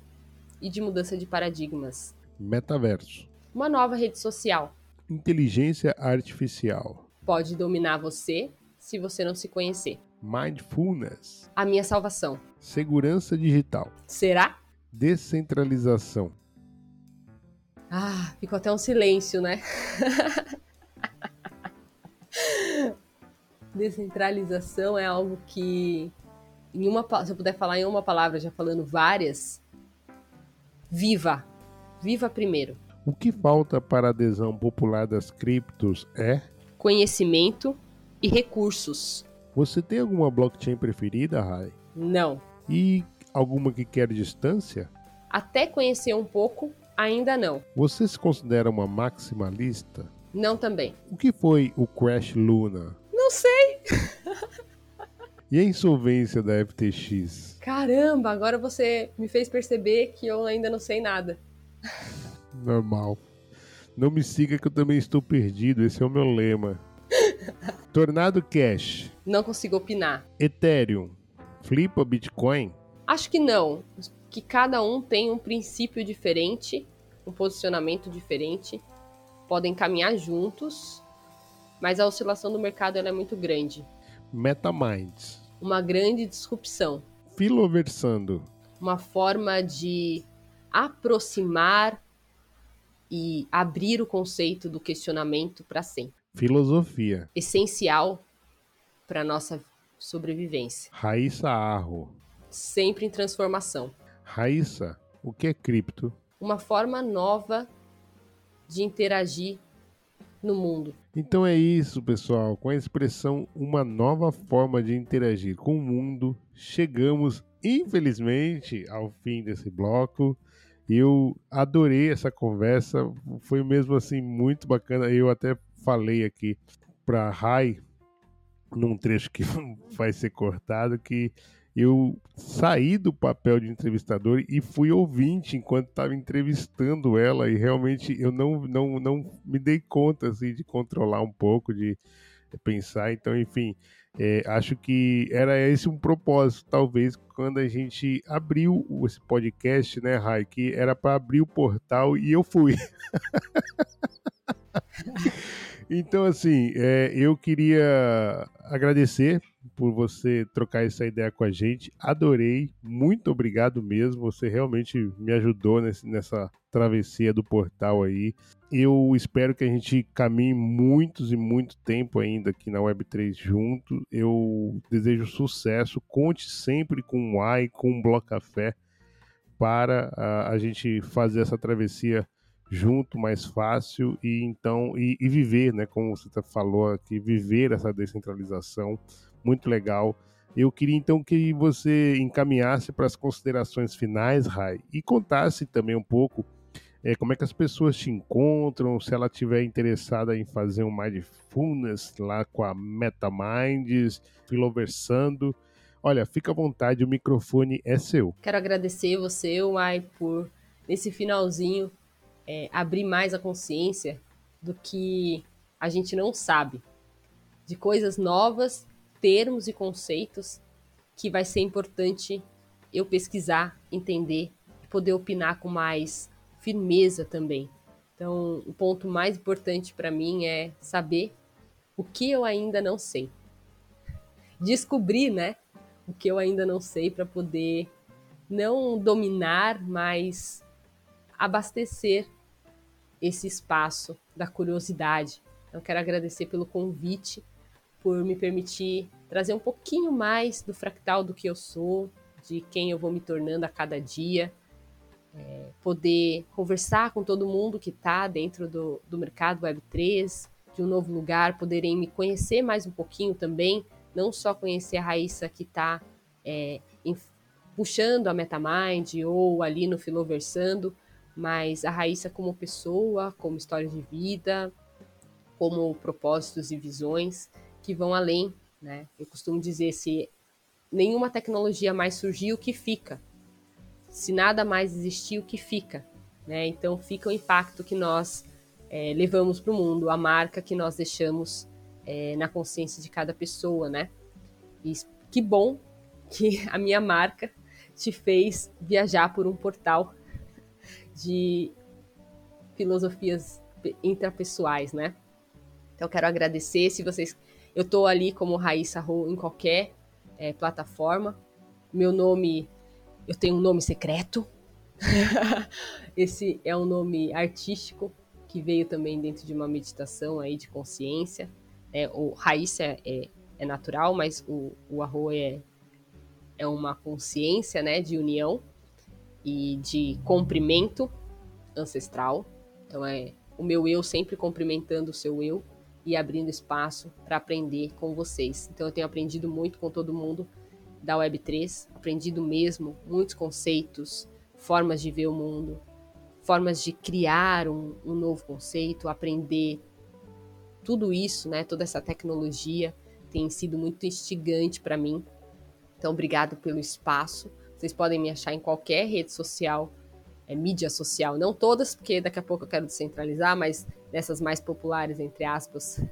e de mudança de paradigmas. Metaverso. Uma nova rede social. Inteligência artificial. Pode dominar você se você não se conhecer. Mindfulness. A minha salvação. Segurança digital. Será? Descentralização. Ah, ficou até um silêncio, né? (laughs) Descentralização é algo que, em uma, se eu puder falar em uma palavra, já falando várias, viva. Viva primeiro. O que falta para a adesão popular das criptos é conhecimento e recursos. Você tem alguma blockchain preferida, Rai? Não. E alguma que quer distância? Até conhecer um pouco, ainda não. Você se considera uma maximalista? Não também. O que foi o Crash Luna? Não sei. e a insolvência da FTX? Caramba, agora você me fez perceber que eu ainda não sei nada. Normal. Não me siga que eu também estou perdido, esse é o meu lema. (laughs) Tornado Cash. Não consigo opinar. Ethereum. Flipa Bitcoin? Acho que não. Que cada um tem um princípio diferente, um posicionamento diferente. Podem caminhar juntos, mas a oscilação do mercado é muito grande. MetaMinds. Uma grande disrupção. Filoversando. Uma forma de aproximar e abrir o conceito do questionamento para sempre. Filosofia. Essencial para nossa sobrevivência. Raíssa Arro. Sempre em transformação. Raíssa, o que é cripto? Uma forma nova de interagir no mundo. Então é isso, pessoal. Com a expressão uma nova forma de interagir com o mundo, chegamos, infelizmente, ao fim desse bloco. Eu adorei essa conversa, foi mesmo assim muito bacana. Eu até falei aqui para Rai, num trecho que (laughs) vai ser cortado, que eu saí do papel de entrevistador e fui ouvinte enquanto estava entrevistando ela e realmente eu não, não, não me dei conta assim, de controlar um pouco, de pensar. Então, enfim, é, acho que era esse um propósito, talvez, quando a gente abriu esse podcast, né, Rai, que era para abrir o portal e eu fui. (laughs) então, assim, é, eu queria agradecer por você trocar essa ideia com a gente. Adorei, muito obrigado mesmo. Você realmente me ajudou nesse, nessa travessia do portal aí. Eu espero que a gente caminhe muitos e muito tempo ainda aqui na Web3 junto. Eu desejo sucesso. Conte sempre com o AI, com o Bloco Café para a, a gente fazer essa travessia junto mais fácil e então e, e viver, né, como você tá falou aqui, viver essa descentralização muito legal. Eu queria então que você encaminhasse para as considerações finais, Rai, e contasse também um pouco é, como é que as pessoas te encontram, se ela tiver interessada em fazer um Mindfulness lá com a MetaMinds, Filoversando. Olha, fica à vontade, o microfone é seu. Quero agradecer você, Uai, por nesse finalzinho é, abrir mais a consciência do que a gente não sabe, de coisas novas termos e conceitos que vai ser importante eu pesquisar, entender e poder opinar com mais firmeza também. Então, o ponto mais importante para mim é saber o que eu ainda não sei. Descobrir, né, o que eu ainda não sei para poder não dominar, mas abastecer esse espaço da curiosidade. Então, quero agradecer pelo convite por me permitir trazer um pouquinho mais do fractal do que eu sou, de quem eu vou me tornando a cada dia, é, poder conversar com todo mundo que está dentro do, do mercado Web3, de um novo lugar, poderem me conhecer mais um pouquinho também, não só conhecer a Raíssa que está é, puxando a MetaMind ou ali no Filoversando, mas a Raíssa como pessoa, como história de vida, como propósitos e visões que vão além né? Eu costumo dizer se nenhuma tecnologia mais surgiu, o que fica? Se nada mais existir, o que fica? Né? Então fica o impacto que nós é, levamos para o mundo, a marca que nós deixamos é, na consciência de cada pessoa, né? E que bom que a minha marca te fez viajar por um portal de filosofias intrapessoais, né? Então quero agradecer se vocês, eu estou ali como Raíssa Rô em qualquer é, plataforma. Meu nome, eu tenho um nome secreto. (laughs) Esse é um nome artístico que veio também dentro de uma meditação aí de consciência. É, o Raíssa é, é, é natural, mas o, o Arro é, é uma consciência né, de união e de cumprimento ancestral. Então é o meu eu sempre cumprimentando o seu eu e abrindo espaço para aprender com vocês. Então eu tenho aprendido muito com todo mundo da Web3, aprendido mesmo muitos conceitos, formas de ver o mundo, formas de criar um, um novo conceito, aprender tudo isso, né, toda essa tecnologia tem sido muito instigante para mim. Então, obrigado pelo espaço. Vocês podem me achar em qualquer rede social, é, mídia social, não todas, porque daqui a pouco eu quero descentralizar, mas nessas mais populares, entre aspas,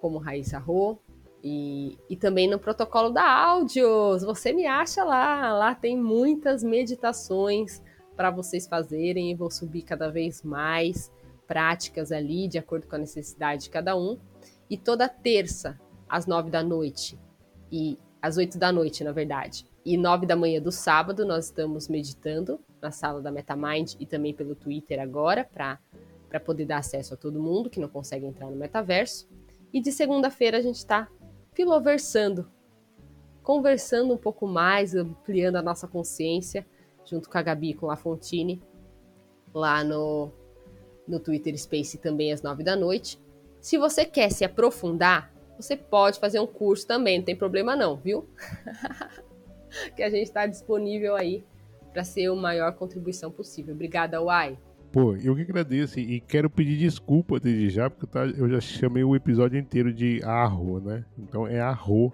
como Raíssa Rô. E, e também no protocolo da áudios, você me acha lá. Lá tem muitas meditações, para vocês fazerem e vou subir cada vez mais práticas ali, de acordo com a necessidade de cada um. E toda terça, às nove da noite, e às oito da noite, na verdade, e nove da manhã do sábado, nós estamos meditando na sala da MetaMind e também pelo Twitter agora, para poder dar acesso a todo mundo que não consegue entrar no metaverso. E de segunda-feira a gente está filoversando, conversando um pouco mais, ampliando a nossa consciência junto com a Gabi e com a Fontine, lá no, no Twitter Space também às nove da noite. Se você quer se aprofundar, você pode fazer um curso também, não tem problema não, viu? (laughs) que a gente está disponível aí para ser a maior contribuição possível. Obrigada, Uai. Pô, eu que agradeço e quero pedir desculpa desde já, porque eu já chamei o episódio inteiro de Arro, né? Então é Arro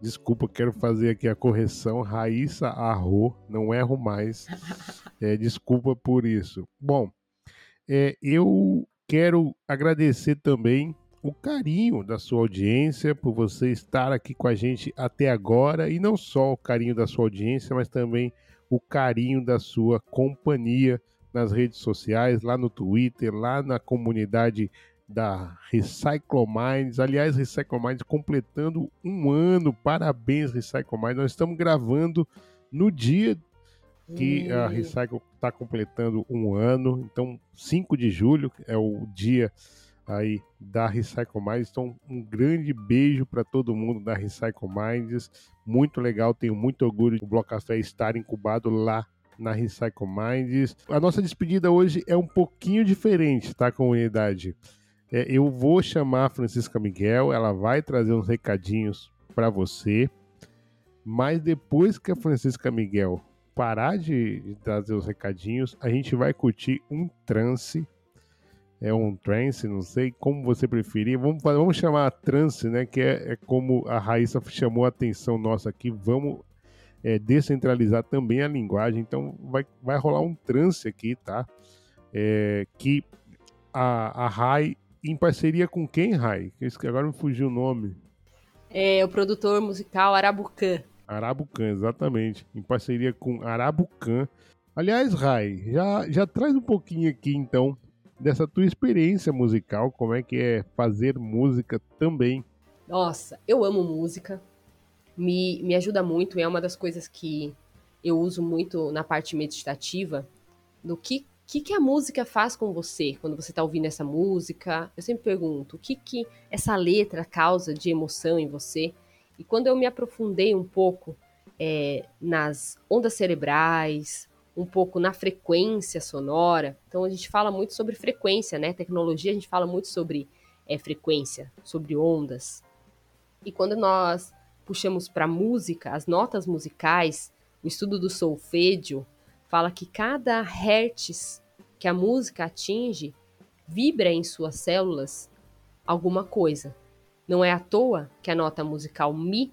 Desculpa, quero fazer aqui a correção. Raíssa Arro, não erro mais. É, desculpa por isso. Bom, é, eu quero agradecer também o carinho da sua audiência, por você estar aqui com a gente até agora, e não só o carinho da sua audiência, mas também o carinho da sua companhia nas redes sociais, lá no Twitter, lá na comunidade da Recycle Minds. Aliás, Recycle Minds completando um ano. Parabéns, Recycle Minds. Nós estamos gravando no dia que a Recycle está completando um ano. Então, 5 de julho é o dia aí da Recycle Minds. Então, um grande beijo para todo mundo da Recycle Minds. Muito legal, tenho muito orgulho do Bloco Café estar incubado lá na Recycle Minds. A nossa despedida hoje é um pouquinho diferente, tá, comunidade? É, eu vou chamar a Francisca Miguel, ela vai trazer uns recadinhos para você. Mas depois que a Francisca Miguel parar de, de, trazer os recadinhos, a gente vai curtir um trance. É um trance, não sei como você preferir. Vamos, vamos chamar trance, né? Que é, é, como a Raíssa chamou a atenção nossa aqui. Vamos é, descentralizar também a linguagem. Então vai, vai rolar um trance aqui, tá? É, que a, a Rai em parceria com quem, Rai? Agora me fugiu o nome. É o produtor musical Arabucan. Arabucan, exatamente. Em parceria com Arabucan. Aliás, Rai, já, já traz um pouquinho aqui então dessa tua experiência musical, como é que é fazer música também. Nossa, eu amo música. Me, me ajuda muito, é uma das coisas que eu uso muito na parte meditativa, do que que, que a música faz com você quando você está ouvindo essa música? Eu sempre pergunto, o que, que essa letra causa de emoção em você? E quando eu me aprofundei um pouco é, nas ondas cerebrais, um pouco na frequência sonora, então a gente fala muito sobre frequência, né? Tecnologia, a gente fala muito sobre é, frequência, sobre ondas. E quando nós puxamos para música, as notas musicais, o estudo do solfedio, fala que cada hertz que a música atinge vibra em suas células alguma coisa. Não é à toa que a nota musical Mi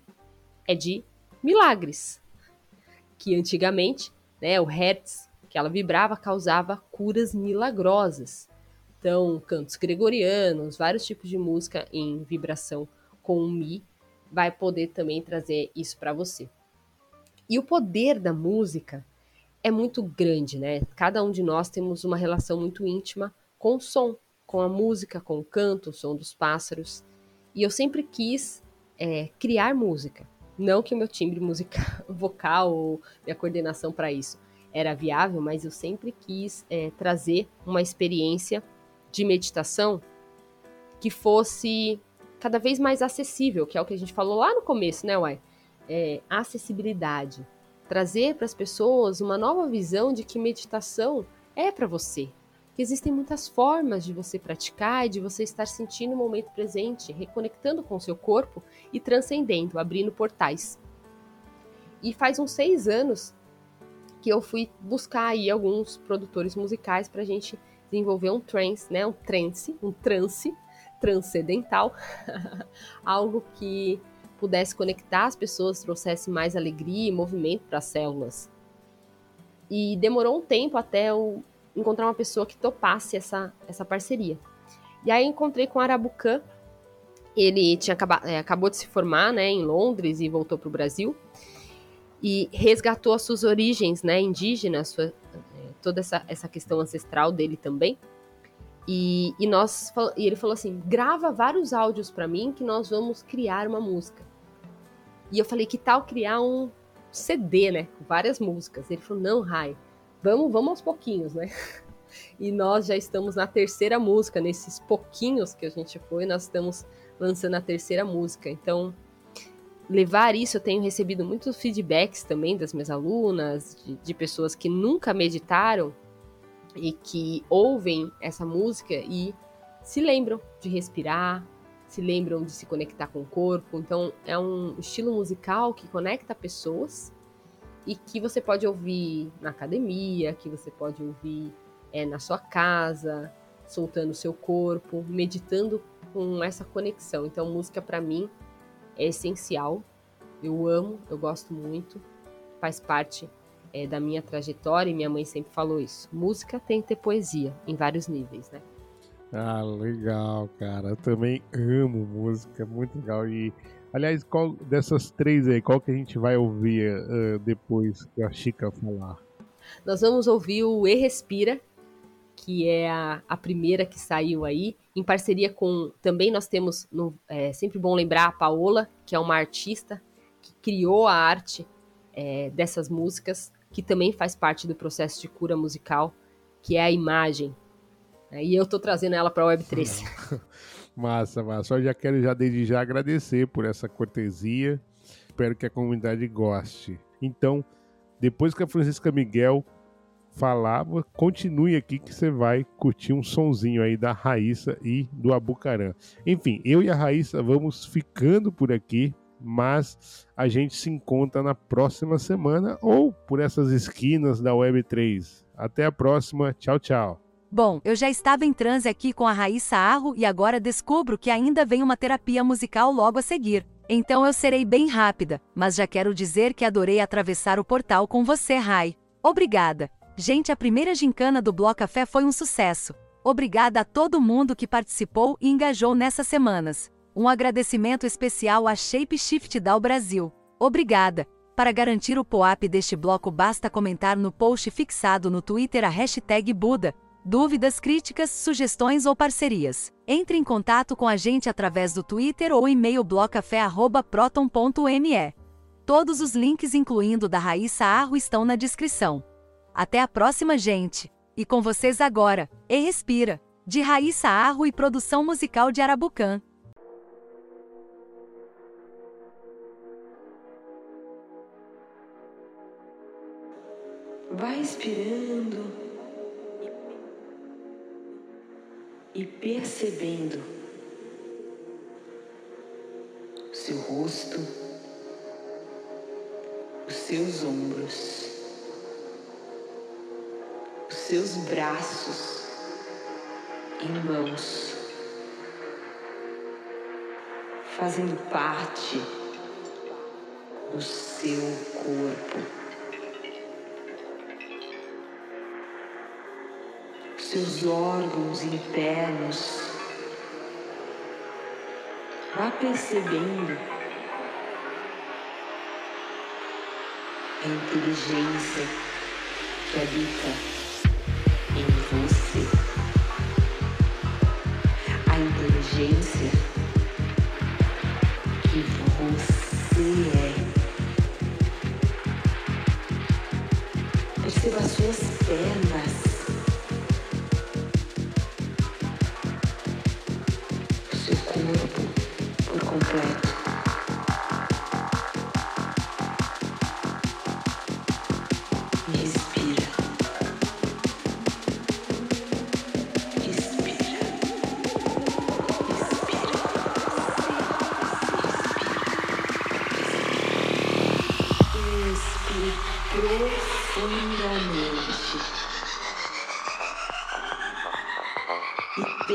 é de milagres, que antigamente, né, o Hertz que ela vibrava causava curas milagrosas. Então, cantos gregorianos, vários tipos de música em vibração com Mi vai poder também trazer isso para você. E o poder da música é muito grande, né? Cada um de nós temos uma relação muito íntima com o som, com a música, com o canto, o som dos pássaros. E eu sempre quis é, criar música. Não que o meu timbre musical, (laughs) vocal ou minha coordenação para isso era viável, mas eu sempre quis é, trazer uma experiência de meditação que fosse cada vez mais acessível, que é o que a gente falou lá no começo, né, Uai? É, acessibilidade. Trazer para as pessoas uma nova visão de que meditação é para você. Que existem muitas formas de você praticar e de você estar sentindo o momento presente, reconectando com o seu corpo e transcendendo, abrindo portais. E faz uns seis anos que eu fui buscar aí alguns produtores musicais para a gente desenvolver um trance, né, um trance, um trance transcendental, (laughs) algo que pudesse conectar as pessoas, trouxesse mais alegria e movimento para as células. E demorou um tempo até eu encontrar uma pessoa que topasse essa, essa parceria. E aí encontrei com o Arabucan, ele tinha acabado, é, acabou de se formar né, em Londres e voltou para o Brasil e resgatou as suas origens né, indígenas, sua, é, toda essa, essa questão ancestral dele também. E, e, nós, e ele falou assim: grava vários áudios para mim que nós vamos criar uma música. E eu falei: que tal criar um CD, né? Com várias músicas. Ele falou: não, Rai, vamos, vamos aos pouquinhos, né? (laughs) E nós já estamos na terceira música, nesses pouquinhos que a gente foi, nós estamos lançando a terceira música. Então, levar isso, eu tenho recebido muitos feedbacks também das minhas alunas, de, de pessoas que nunca meditaram e que ouvem essa música e se lembram de respirar, se lembram de se conectar com o corpo. Então, é um estilo musical que conecta pessoas e que você pode ouvir na academia, que você pode ouvir é, na sua casa, soltando o seu corpo, meditando com essa conexão. Então, música para mim é essencial. Eu amo, eu gosto muito, faz parte é, da minha trajetória, e minha mãe sempre falou isso. Música tem que ter poesia, em vários níveis, né? Ah, legal, cara. Eu também amo música, muito legal. E, aliás, qual dessas três aí, qual que a gente vai ouvir uh, depois que a Chica falar? Nós vamos ouvir o E Respira, que é a, a primeira que saiu aí, em parceria com. Também nós temos, no, é sempre bom lembrar, a Paola, que é uma artista que criou a arte é, dessas músicas que também faz parte do processo de cura musical, que é a imagem. É, e eu estou trazendo ela para a Web3. massa, massa. Eu já quero já desde já agradecer por essa cortesia. Espero que a comunidade goste. Então, depois que a Francisca Miguel falava, continue aqui que você vai curtir um sonzinho aí da Raíssa e do Abucarã. Enfim, eu e a Raíssa vamos ficando por aqui mas a gente se encontra na próxima semana ou por essas esquinas da Web3. Até a próxima, tchau, tchau. Bom, eu já estava em transe aqui com a Raíssa Arro e agora descubro que ainda vem uma terapia musical logo a seguir. Então eu serei bem rápida, mas já quero dizer que adorei atravessar o portal com você, Rai. Obrigada. Gente, a primeira gincana do Bloco Café foi um sucesso. Obrigada a todo mundo que participou e engajou nessas semanas. Um agradecimento especial à Shape Shift Dal Brasil. Obrigada! Para garantir o POAP deste bloco basta comentar no post fixado no Twitter a hashtag Buda. Dúvidas, críticas, sugestões ou parcerias. Entre em contato com a gente através do Twitter ou e-mail blocafé.proton.me. Todos os links, incluindo da Raíssa Arro, estão na descrição. Até a próxima, gente! E com vocês agora, E Respira, de Raíssa Arro e produção musical de Arabucan. Vai expirando e percebendo o seu rosto, os seus ombros, os seus braços e mãos fazendo parte do seu corpo. seus órgãos internos. Vá percebendo a inteligência que habita em você. A inteligência que você é. Perceba as suas pernas.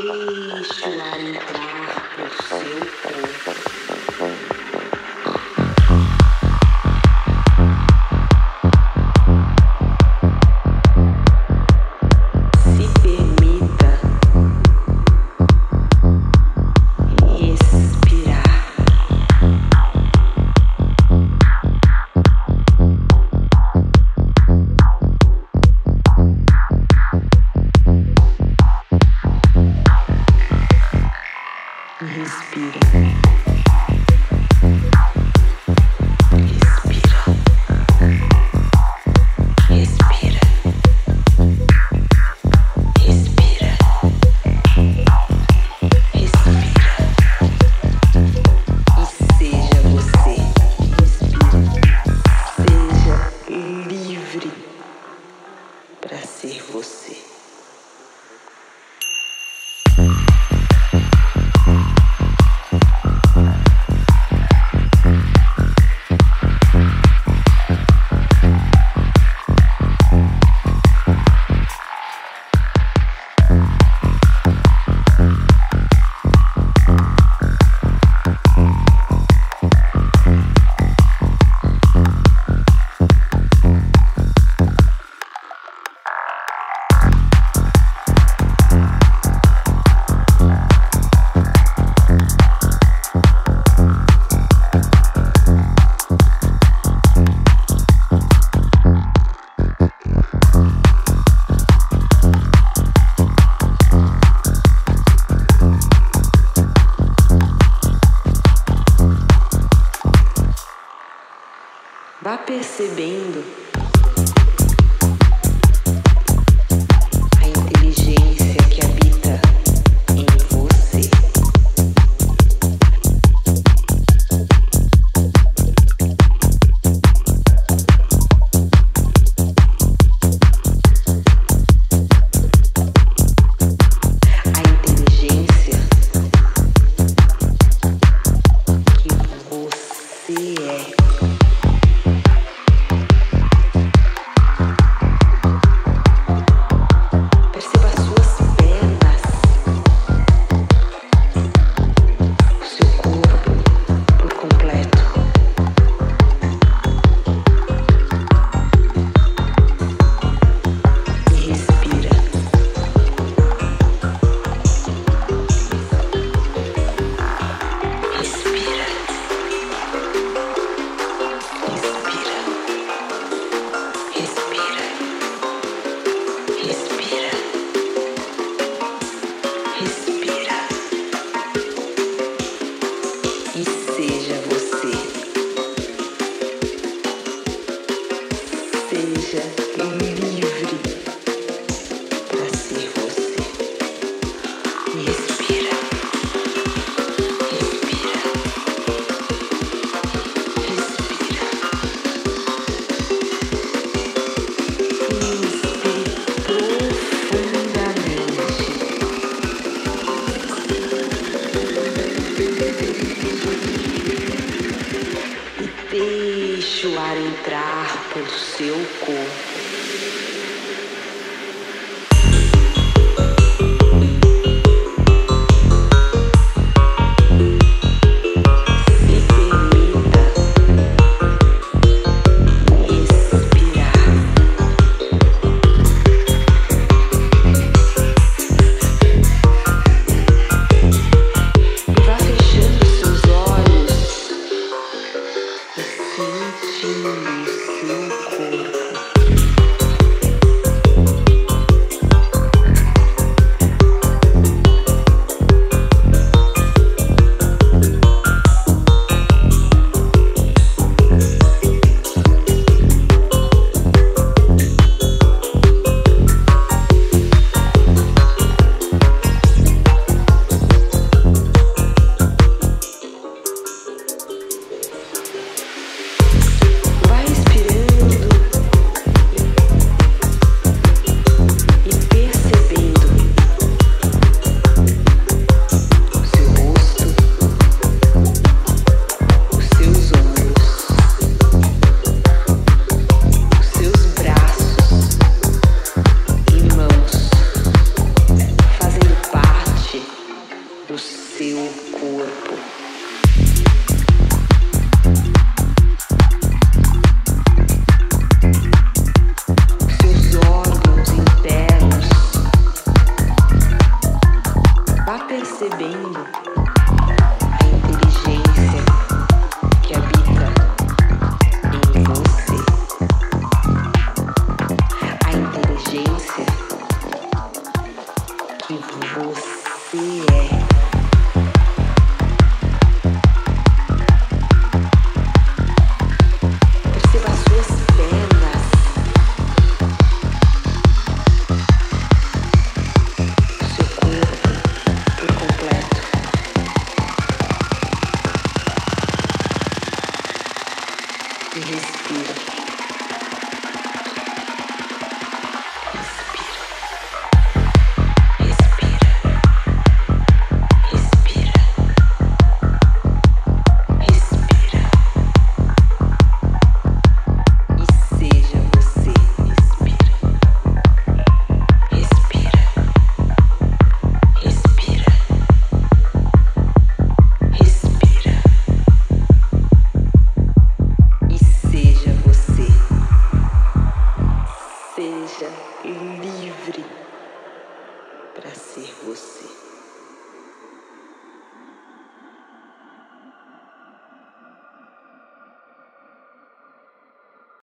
Ishwarita.